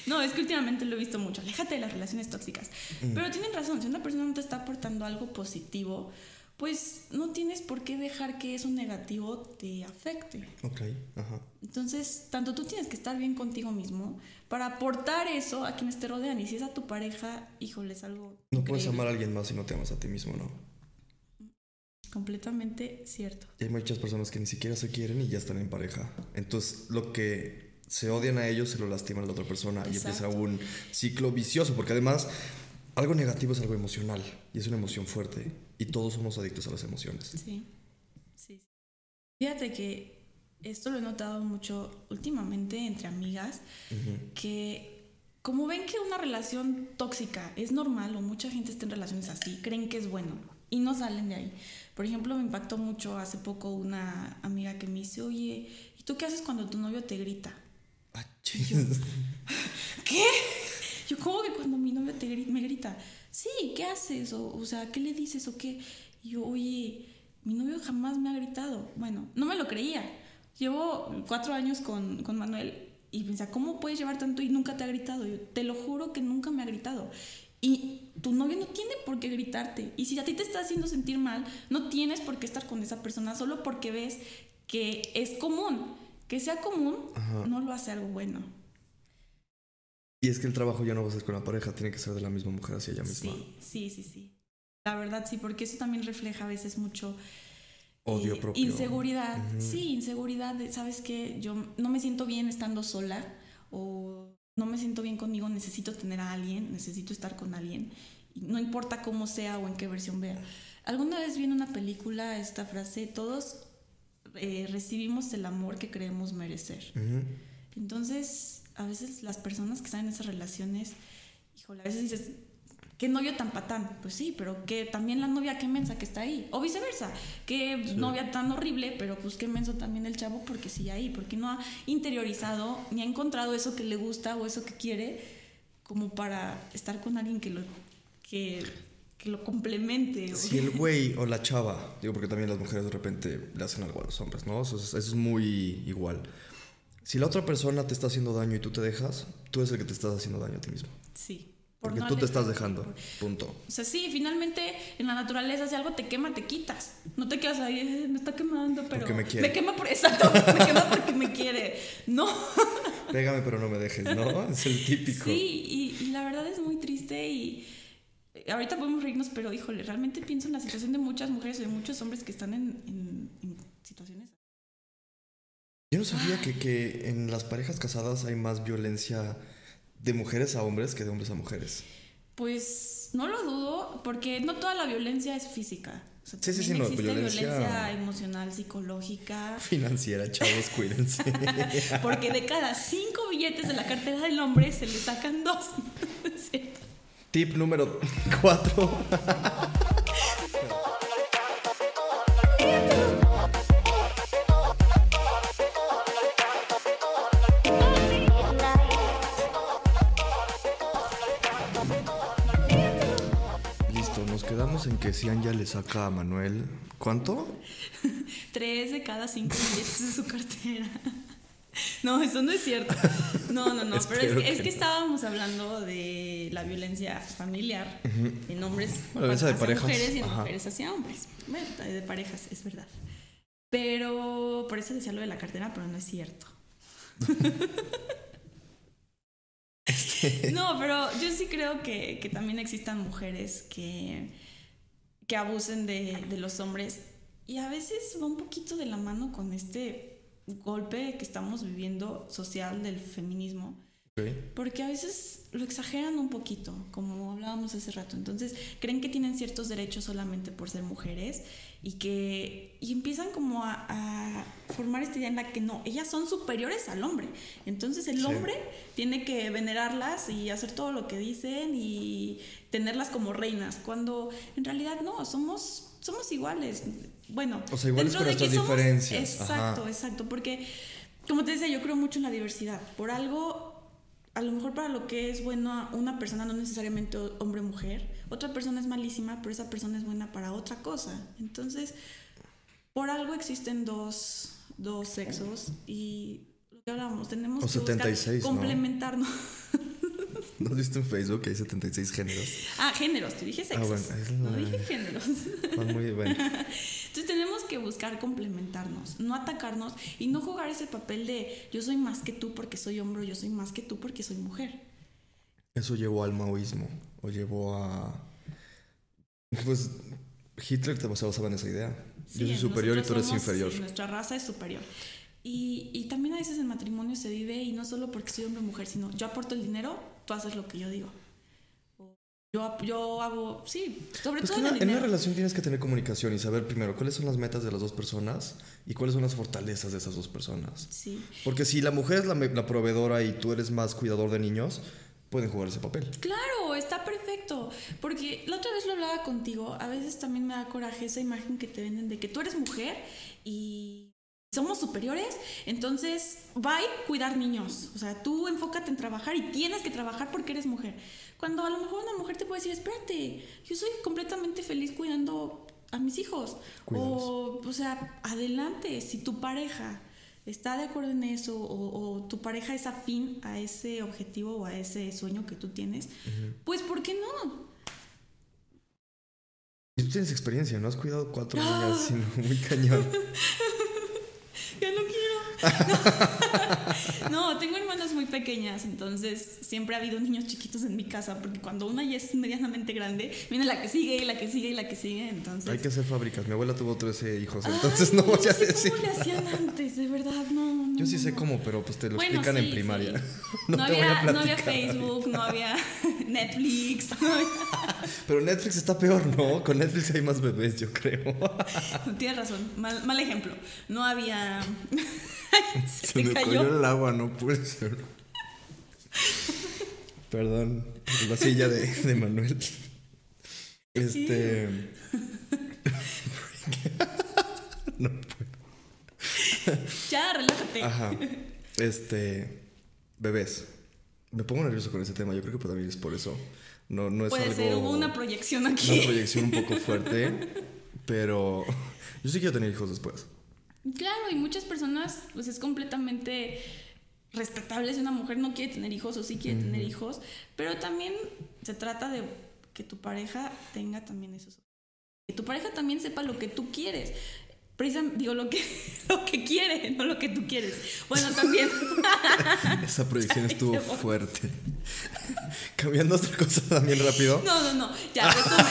No, es que últimamente lo he visto mucho. Aléjate de las relaciones tóxicas. Mm. Pero tienen razón, si una persona no te está aportando algo positivo, pues no tienes por qué dejar que eso negativo te afecte. Ok, ajá. Entonces, tanto tú tienes que estar bien contigo mismo para aportar eso a quienes te rodean. Y si es a tu pareja, híjole, es algo. No puedes amar a alguien más si no te amas a ti mismo, ¿no? Completamente cierto. Y hay muchas personas que ni siquiera se quieren y ya están en pareja. Entonces, lo que se odian a ellos se lo lastiman a la otra persona y empieza un ciclo vicioso, porque además algo negativo es algo emocional y es una emoción fuerte y todos somos adictos a las emociones. Sí. sí. Fíjate que esto lo he notado mucho últimamente entre amigas, que como ven que una relación tóxica es normal o mucha gente está en relaciones así, creen que es bueno y no salen de ahí. Por ejemplo, me impactó mucho hace poco una amiga que me dice, oye, ¿y tú qué haces cuando tu novio te grita? Ah, chis. ¿Qué? Yo, ¿cómo que cuando mi novio te gri- me grita? Sí, ¿qué haces? O, o sea, ¿qué le dices o qué? Y yo, oye, mi novio jamás me ha gritado. Bueno, no me lo creía. Llevo cuatro años con, con Manuel y pensaba, ¿cómo puedes llevar tanto y nunca te ha gritado? Yo, te lo juro que nunca me ha gritado. Y tu novio no tiene por qué gritarte. Y si a ti te está haciendo sentir mal, no tienes por qué estar con esa persona solo porque ves que es común. Que sea común Ajá. no lo hace algo bueno. Y es que el trabajo ya no va a ser con la pareja, tiene que ser de la misma mujer hacia ella misma. Sí, sí, sí, sí. La verdad sí, porque eso también refleja a veces mucho Odio eh, propio. Inseguridad, Ujú. sí, inseguridad. de, ¿Sabes qué? Yo no me siento bien estando sola o no me siento bien conmigo, necesito tener a alguien, necesito estar con alguien. No importa cómo sea o en qué versión vea. Alguna vez vi en una película esta frase, todos eh, recibimos el amor que creemos merecer. Ujú. Entonces, a veces las personas que están en esas relaciones, híjole, a veces dices, ¿qué novio tan patán? Pues sí, pero que también la novia, qué mensa que está ahí. O viceversa, qué novia tan horrible, pero pues qué menso también el chavo porque sigue ahí, porque no ha interiorizado ni ha encontrado eso que le gusta o eso que quiere como para estar con alguien que lo, que, que lo complemente. Si el güey o la chava, digo porque también las mujeres de repente le hacen algo a los hombres, ¿no? Eso es, eso es muy igual. Si la otra persona te está haciendo daño y tú te dejas, tú eres el que te estás haciendo daño a ti mismo. Sí. por Porque no tú te estás dejando. por- Punto. O sea, sí, finalmente en la naturaleza si algo te quema, te quitas. No te quedas ahí, "Eh, me está quemando, pero... Porque me quiere. quema por... Exacto, me quema porque me quiere. No. Pégame pero no me dejes, ¿no? Es el típico. Sí, y, y la verdad es muy triste y ahorita podemos reírnos, pero híjole, realmente pienso en la situación de muchas mujeres y de muchos hombres que están en, en- en situaciones. Yo no sabía que, que en las parejas casadas hay más violencia de mujeres a hombres que de hombres a mujeres. Pues no lo dudo, porque no toda la violencia es física. O sea, Sí, sí, sí, no, violencia- violencia emocional, psicológica. Financiera, chavos, cuídense. Porque de cada cinco billetes de la cartera del hombre se le sacan dos. Sí. Tip número 4. Que Cian ya le saca a Manuel. ¿Cuánto? Tres de cada cinco billetes de su cartera. No, eso no es cierto. No, no, no. pero es, es que no. estábamos hablando de la violencia familiar en hombres Bueno, violencia de hacia parejas. mujeres y en Ajá. mujeres hacia hombres. Bueno, de parejas, es verdad. Pero por eso decía lo de la cartera, pero no es cierto. Este. No, pero yo sí creo que, que también existan mujeres que, que abusen de, de los hombres y a veces va un poquito de la mano con este golpe que estamos viviendo social del feminismo. Porque a veces lo exageran un poquito, como hablábamos hace rato. Entonces creen que tienen ciertos derechos solamente por ser mujeres y que y empiezan como a, a formar esta idea en la que no, ellas son superiores al hombre. Entonces el Sí. hombre tiene que venerarlas y hacer todo lo que dicen y tenerlas como reinas, cuando en realidad no, somos, somos iguales. Bueno, O sea, iguales dentro con de que nuestras somos- diferencias. Exacto, Ajá. exacto, porque como te decía, yo creo mucho en la diversidad. Por algo, a lo mejor para lo que es bueno una persona, no necesariamente hombre o mujer, otra persona es malísima, pero esa persona es buena para otra cosa. Entonces, por algo existen dos, dos sexos y lo que hablamos, tenemos O que buscar 76, ¿no? complementarnos. ¿No has visto en Facebook que hay 76 géneros? Ah, géneros, te dije sexos. bueno, es no la- dije géneros. Van muy. Entonces tenemos que buscar complementarnos, no atacarnos y no jugar ese papel de yo soy más que tú porque soy hombre yo soy más que tú porque soy mujer. Eso llevó al maoísmo. O llevó a. Pues Hitler te se basaba en esa idea. Sí, Yo soy superior y tú eres somos- inferior. sí, nuestra raza es superior. Y, y también a veces el matrimonio se vive y no solo porque soy hombre o mujer, sino yo aporto el dinero, tú haces lo que yo digo. Yo, yo hago, sí, sobre Pues todo en una- en una relación tienes que tener comunicación y saber primero cuáles son las metas de las dos personas y cuáles son las fortalezas de esas dos personas. Sí. Porque si la mujer es la, la proveedora y tú eres más cuidador de niños, pueden jugar ese papel. Claro, está perfecto. Porque la otra vez lo hablaba contigo. A veces también me da coraje esa imagen que te venden de que tú eres mujer y somos superiores. Entonces, bye, cuidar niños. O sea, tú enfócate en trabajar y tienes que trabajar porque eres mujer. Cuando a lo mejor una mujer te puede decir, espérate, yo soy completamente feliz cuidando a mis hijos. O, o sea, adelante, si tu pareja está de acuerdo en eso o, o tu pareja es afín a ese objetivo o a ese sueño que tú tienes, pues ¿por qué no? Y tú tienes experiencia, ¿no? Has cuidado cuatro niñas, sino muy cañón. No tengo hermanas muy pequeñas, entonces siempre ha habido niños chiquitos en mi casa, porque cuando una ya es medianamente grande, viene la que sigue y la que sigue y la que sigue, entonces... Hay que hacer fábricas. Mi abuela tuvo 13 hijos, entonces no voy a sé decir. ¿Cómo le hacían antes? De verdad, no. no, Yo sí sé cómo, pero pues te lo Bueno, explican en primaria. sí. No, te voy había, a no había. Facebook, no había Netflix, no había- Pero Netflix está peor, ¿no? Con Netflix hay más bebés, yo creo. Tienes razón, mal, mal ejemplo. No había. Se, Se te me cayó. cayó el agua, no puede ser. Perdón, la silla de, de Manuel. Este. no puedo. Ya, relájate. Ajá. Este. Bebés. Me pongo nervioso con ese tema. Yo creo que también es por eso. No, no es Puede algo. ser, hubo una proyección aquí. una proyección un poco fuerte. Pero. Yo sí quiero tener hijos después. Claro, y muchas personas, pues es completamente respetable si una mujer no quiere tener hijos o sí quiere tener hijos, pero también se trata de que tu pareja tenga también esos que tu pareja también sepa lo que tú quieres. Precisam- digo lo que lo que quiere, no lo que tú quieres. Bueno, también. Esa proyección estuvo fuerte. Cambiando otra cosa también rápido. No, no, no. Ya, resumen.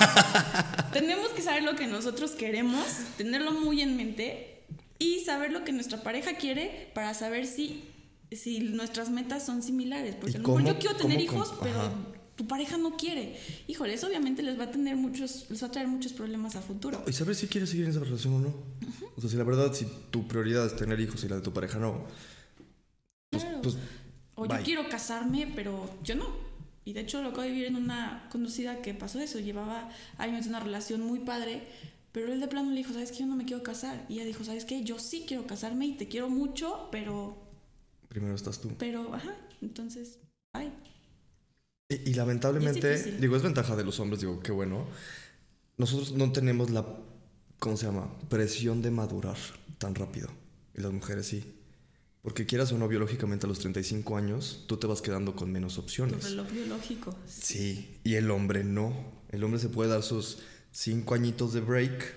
Tenemos que saber lo que nosotros queremos, tenerlo muy en mente y saber lo que nuestra pareja quiere para saber si, si nuestras metas son similares. Porque ¿Y a lo mejor yo quiero tener hijos, pero. Tu pareja no quiere. Híjole, eso obviamente les va a tener muchos, les va a traer muchos problemas a futuro. Y saber si quieres seguir en esa relación o no. O sea, si la verdad, si tu prioridad es tener hijos y la de tu pareja no. Pues, Claro. pues O yo bye. quiero casarme, pero yo no. Y de hecho lo acabo de vivir en una conocida que pasó eso. Llevaba años de una relación muy padre, pero él de plano le dijo, ¿sabes qué? Yo no me quiero casar. Y ella dijo, ¿sabes qué? Yo sí quiero casarme y te quiero mucho, pero, primero estás tú. pero, ajá. Entonces, ay. Y, y lamentablemente, Es digo, es ventaja de los hombres, digo, qué bueno. Nosotros no tenemos la, ¿cómo se llama? Presión de madurar tan rápido. Y las mujeres sí. Porque quieras o no, biológicamente a los 35 años, tú te vas quedando con menos Tu opciones. reloj biológico. Sí, y el hombre no. El hombre se puede dar sus 5 añitos de break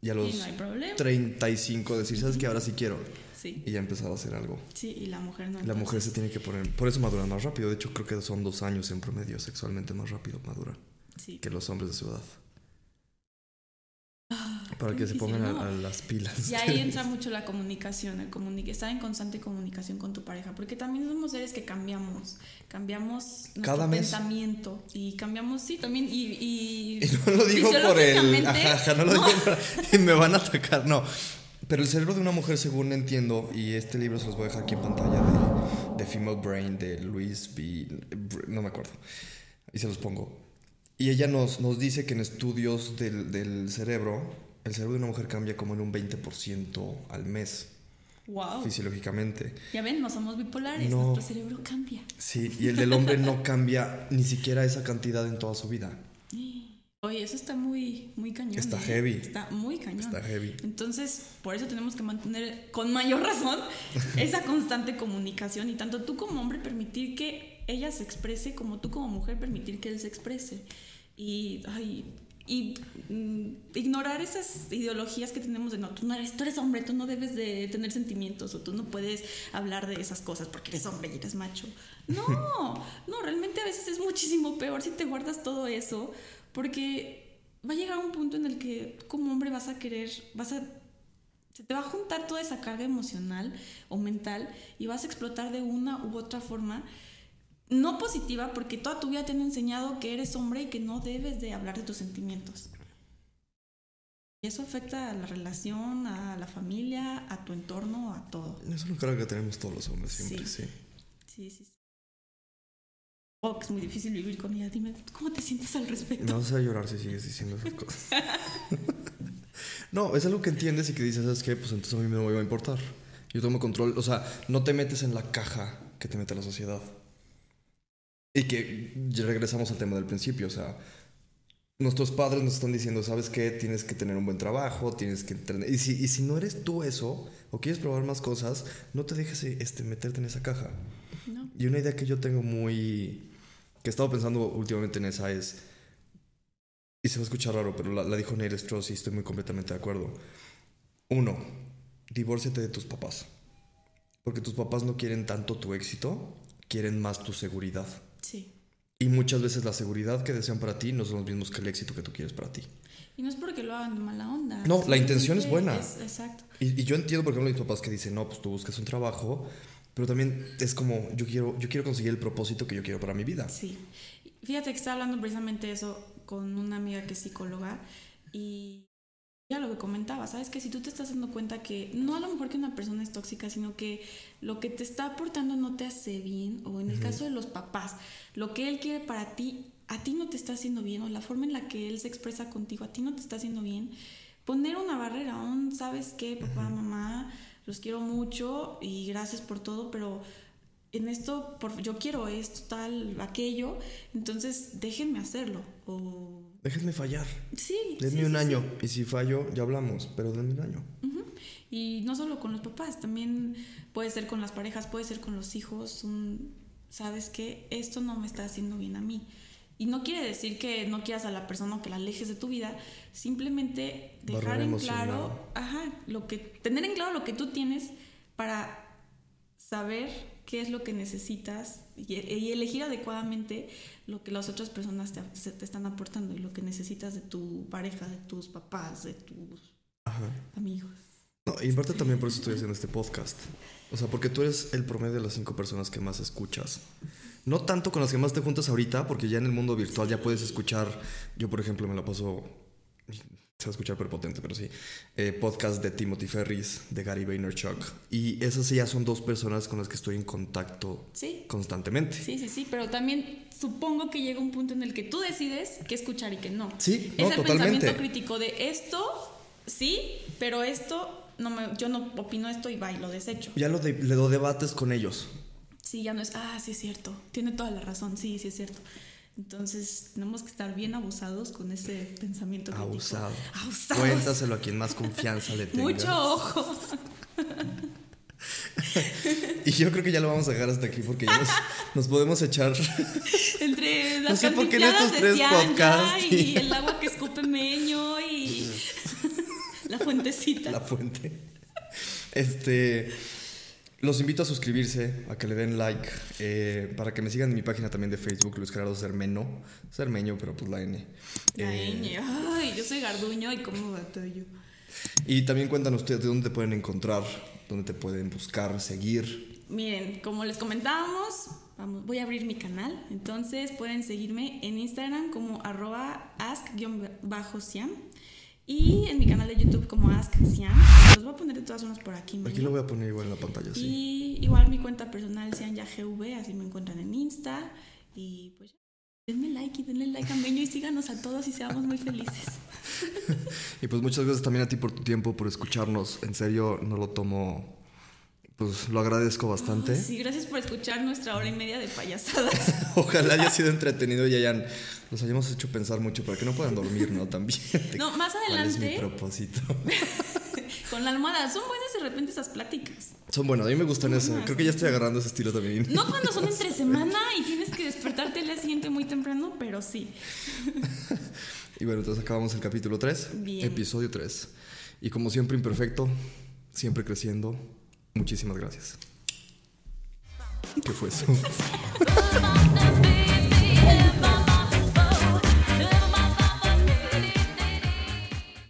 y a los Y no hay problema. 35 decir, ¿sabes qué? Ahora sí quiero. Sí, Y ya empezar a hacer algo. sí, y la mujer no. La mujer se tiene que poner, por eso maduran más rápido. De hecho, creo que son dos años en promedio sexualmente más rápido maduran Sí. que los hombres de su edad. Para qué que se pongan a- ¿no? a, las pilas. Y ahí entra mucho la comunicación, el comuni- estar en constante comunicación con tu pareja, porque también somos seres que cambiamos, cambiamos nuestro Cada mes. pensamiento y cambiamos, sí, también, y... y, Y no lo digo por el. Ajá, no lo no. digo para- y me van a atacar, no. Pero el cerebro de una mujer, según entiendo, y este libro se los voy a dejar aquí en pantalla de, de Female Brain de Louise B. No me acuerdo. Y se los pongo. Y ella nos, nos dice que en estudios del, del cerebro, el cerebro de una mujer cambia como en un 20% al mes, Wow. fisiológicamente. Ya ven, no somos bipolares, No. nuestro cerebro cambia. Sí, y el del hombre no cambia ni siquiera esa cantidad en toda su vida. Oye, eso está muy, muy cañón. Está ¿eh? heavy. Está muy cañón. Está heavy. Entonces, por eso tenemos que mantener con mayor razón esa constante comunicación y tanto tú como hombre permitir que ella se exprese como tú como mujer permitir que él se exprese. Y, ay, y mm, ignorar esas ideologías que tenemos de no, tú no eres, tú eres hombre, tú no debes de tener sentimientos o tú no puedes hablar de esas cosas porque eres hombre y eres macho. No, no, realmente a veces es muchísimo peor si te guardas todo eso porque va a llegar un punto en el que como hombre vas a querer, vas a se te va a juntar toda esa carga emocional o mental y vas a explotar de una u otra forma no positiva porque toda tu vida te han enseñado que eres hombre y que no debes de hablar de tus sentimientos. Y eso afecta a la relación, a la familia, a tu entorno, a todo. Eso no creo que tenemos todos los hombres siempre, sí. Sí. Sí, sí. Oh, que es muy difícil vivir con ella. Dime, ¿cómo te sientes al respecto? Me vas a llorar si sigues diciendo esas cosas. no, es algo que entiendes y que dices, ¿sabes qué? Pues entonces a mí me va a importar. Yo tomo control, o sea, no te metes en la caja que te mete la sociedad. Y que ya regresamos al tema del principio, o sea, nuestros padres nos están diciendo, ¿sabes qué? Tienes que tener un buen trabajo, tienes que tener... Y si, y si no eres tú eso, o quieres probar más cosas, no te dejes este, meterte en esa caja. No. Y una idea que yo tengo muy... que he estado pensando últimamente en esa es... Y se va a escuchar raro, pero la, la dijo Neil Strauss y estoy muy completamente de acuerdo. Uno, divórciate de tus papás. Porque tus papás no quieren tanto tu éxito, quieren más tu seguridad. Sí. Y muchas veces la seguridad que desean para ti no son los mismos que el éxito que tú quieres para ti. Y no es porque lo hagan de mala onda. No, la intención es buena. es- exacto. Y, y yo entiendo, por ejemplo, mis papás que dicen, no, pues tú buscas un trabajo, pero también es como, yo quiero, yo quiero conseguir el propósito que yo quiero para mi vida. Sí. Fíjate que estaba hablando precisamente eso con una amiga que es psicóloga y ya lo que comentaba, ¿sabes? Que si tú te estás dando cuenta que no a lo mejor que una persona es tóxica, sino que lo que te está aportando no te hace bien, o en el caso de los papás, lo que él quiere para ti, a ti no te está haciendo bien, o la forma en la que él se expresa contigo, a ti no te está haciendo bien, poner una barrera, un, ¿sabes qué? Papá, mamá, los quiero mucho y gracias por todo, pero en esto, por, yo quiero esto, tal, aquello, entonces déjenme hacerlo. O Déjenme fallar. sí. Denme sí, un sí, año. Y si fallo, ya hablamos, pero denme un año. Y no solo con los papás, también puede ser con las parejas, puede ser con los hijos. Un, Sabes que esto no me está haciendo bien a mí. Y no quiere decir que no quieras a la persona o que la alejes de tu vida, simplemente dejar en claro, ajá, lo que, tener en claro lo que tú tienes para saber qué es lo que necesitas y, y elegir adecuadamente lo que las otras personas te, te están aportando y lo que necesitas de tu pareja, de tus papás, de tus Ajá. amigos. No, y en parte también por eso estoy haciendo este podcast. O sea, porque tú eres el promedio de las cinco personas que más escuchas. No tanto con las que más te juntas ahorita, porque ya en el mundo virtual ya puedes escuchar. Yo, por ejemplo, me la paso. Se va a escuchar prepotente, pero sí. eh, podcast de Timothy Ferris, de Gary Vaynerchuk. Y esas ya son dos personas con las que estoy en contacto Sí. constantemente. Sí, sí, sí, pero también supongo que llega un punto en el que tú decides qué escuchar y qué no. Sí, es el totalmente. pensamiento crítico de esto, sí, pero esto no me, yo no opino esto y va y lo desecho. Ya lo, de- lo debates con ellos. Sí, ya no es, ah, sí es cierto, tiene toda la razón, sí, sí es cierto. Entonces tenemos que estar bien abusados con ese pensamiento crítico. Abusado. Abusados. Cuéntaselo a quien más confianza le tenga. Mucho ojo. Y yo creo que ya lo vamos a dejar hasta aquí porque ya nos, nos podemos echar. Entre las sé por qué en estos tres podcasts y y- el agua que escupe meño y la fuentecita. la fuente. Este. Los invito a suscribirse, a que le den like, eh, para que me sigan en mi página también de Facebook, Luis Gerardo Cermeno. Cermeño, pero pues la N. La Eh, ñ. Ay, yo soy garduño y cómo batallo. y también cuéntanos ustedes de dónde te pueden encontrar, dónde te pueden buscar, seguir. Miren, como les comentábamos, vamos, voy a abrir mi canal. Entonces pueden seguirme en Instagram como arroba ask-siam y en mi canal de YouTube como ask-siam. Los voy a poner de todas formas por aquí. Aquí lo voy a poner igual en la pantalla, sí. Y igual mi cuenta personal ya GV, así me encuentran en Insta. Y pues denme like y denle like a Meño y síganos a todos y seamos muy felices. Y pues muchas gracias también a ti por tu tiempo, por escucharnos. En serio, no lo tomo. Pues lo agradezco bastante. Sí, gracias por escuchar nuestra hora y media de payasadas. Ojalá haya sido entretenido y hayan, los hayamos hecho pensar mucho para que no puedan dormir, ¿no? También. No, más ¿Cuál es mi adelante, propósito? con la almohada, son buenas de repente esas pláticas. Son buenos, a mí me gustan eso. Creo que ya estoy agarrando ese estilo también. No cuando son entre semana y tienes que despertarte el día siguiente muy temprano, pero sí. Y bueno, entonces acabamos el capítulo 3, Bien. episodio 3. Y como siempre imperfecto, siempre creciendo. Muchísimas gracias. ¿Qué fue eso?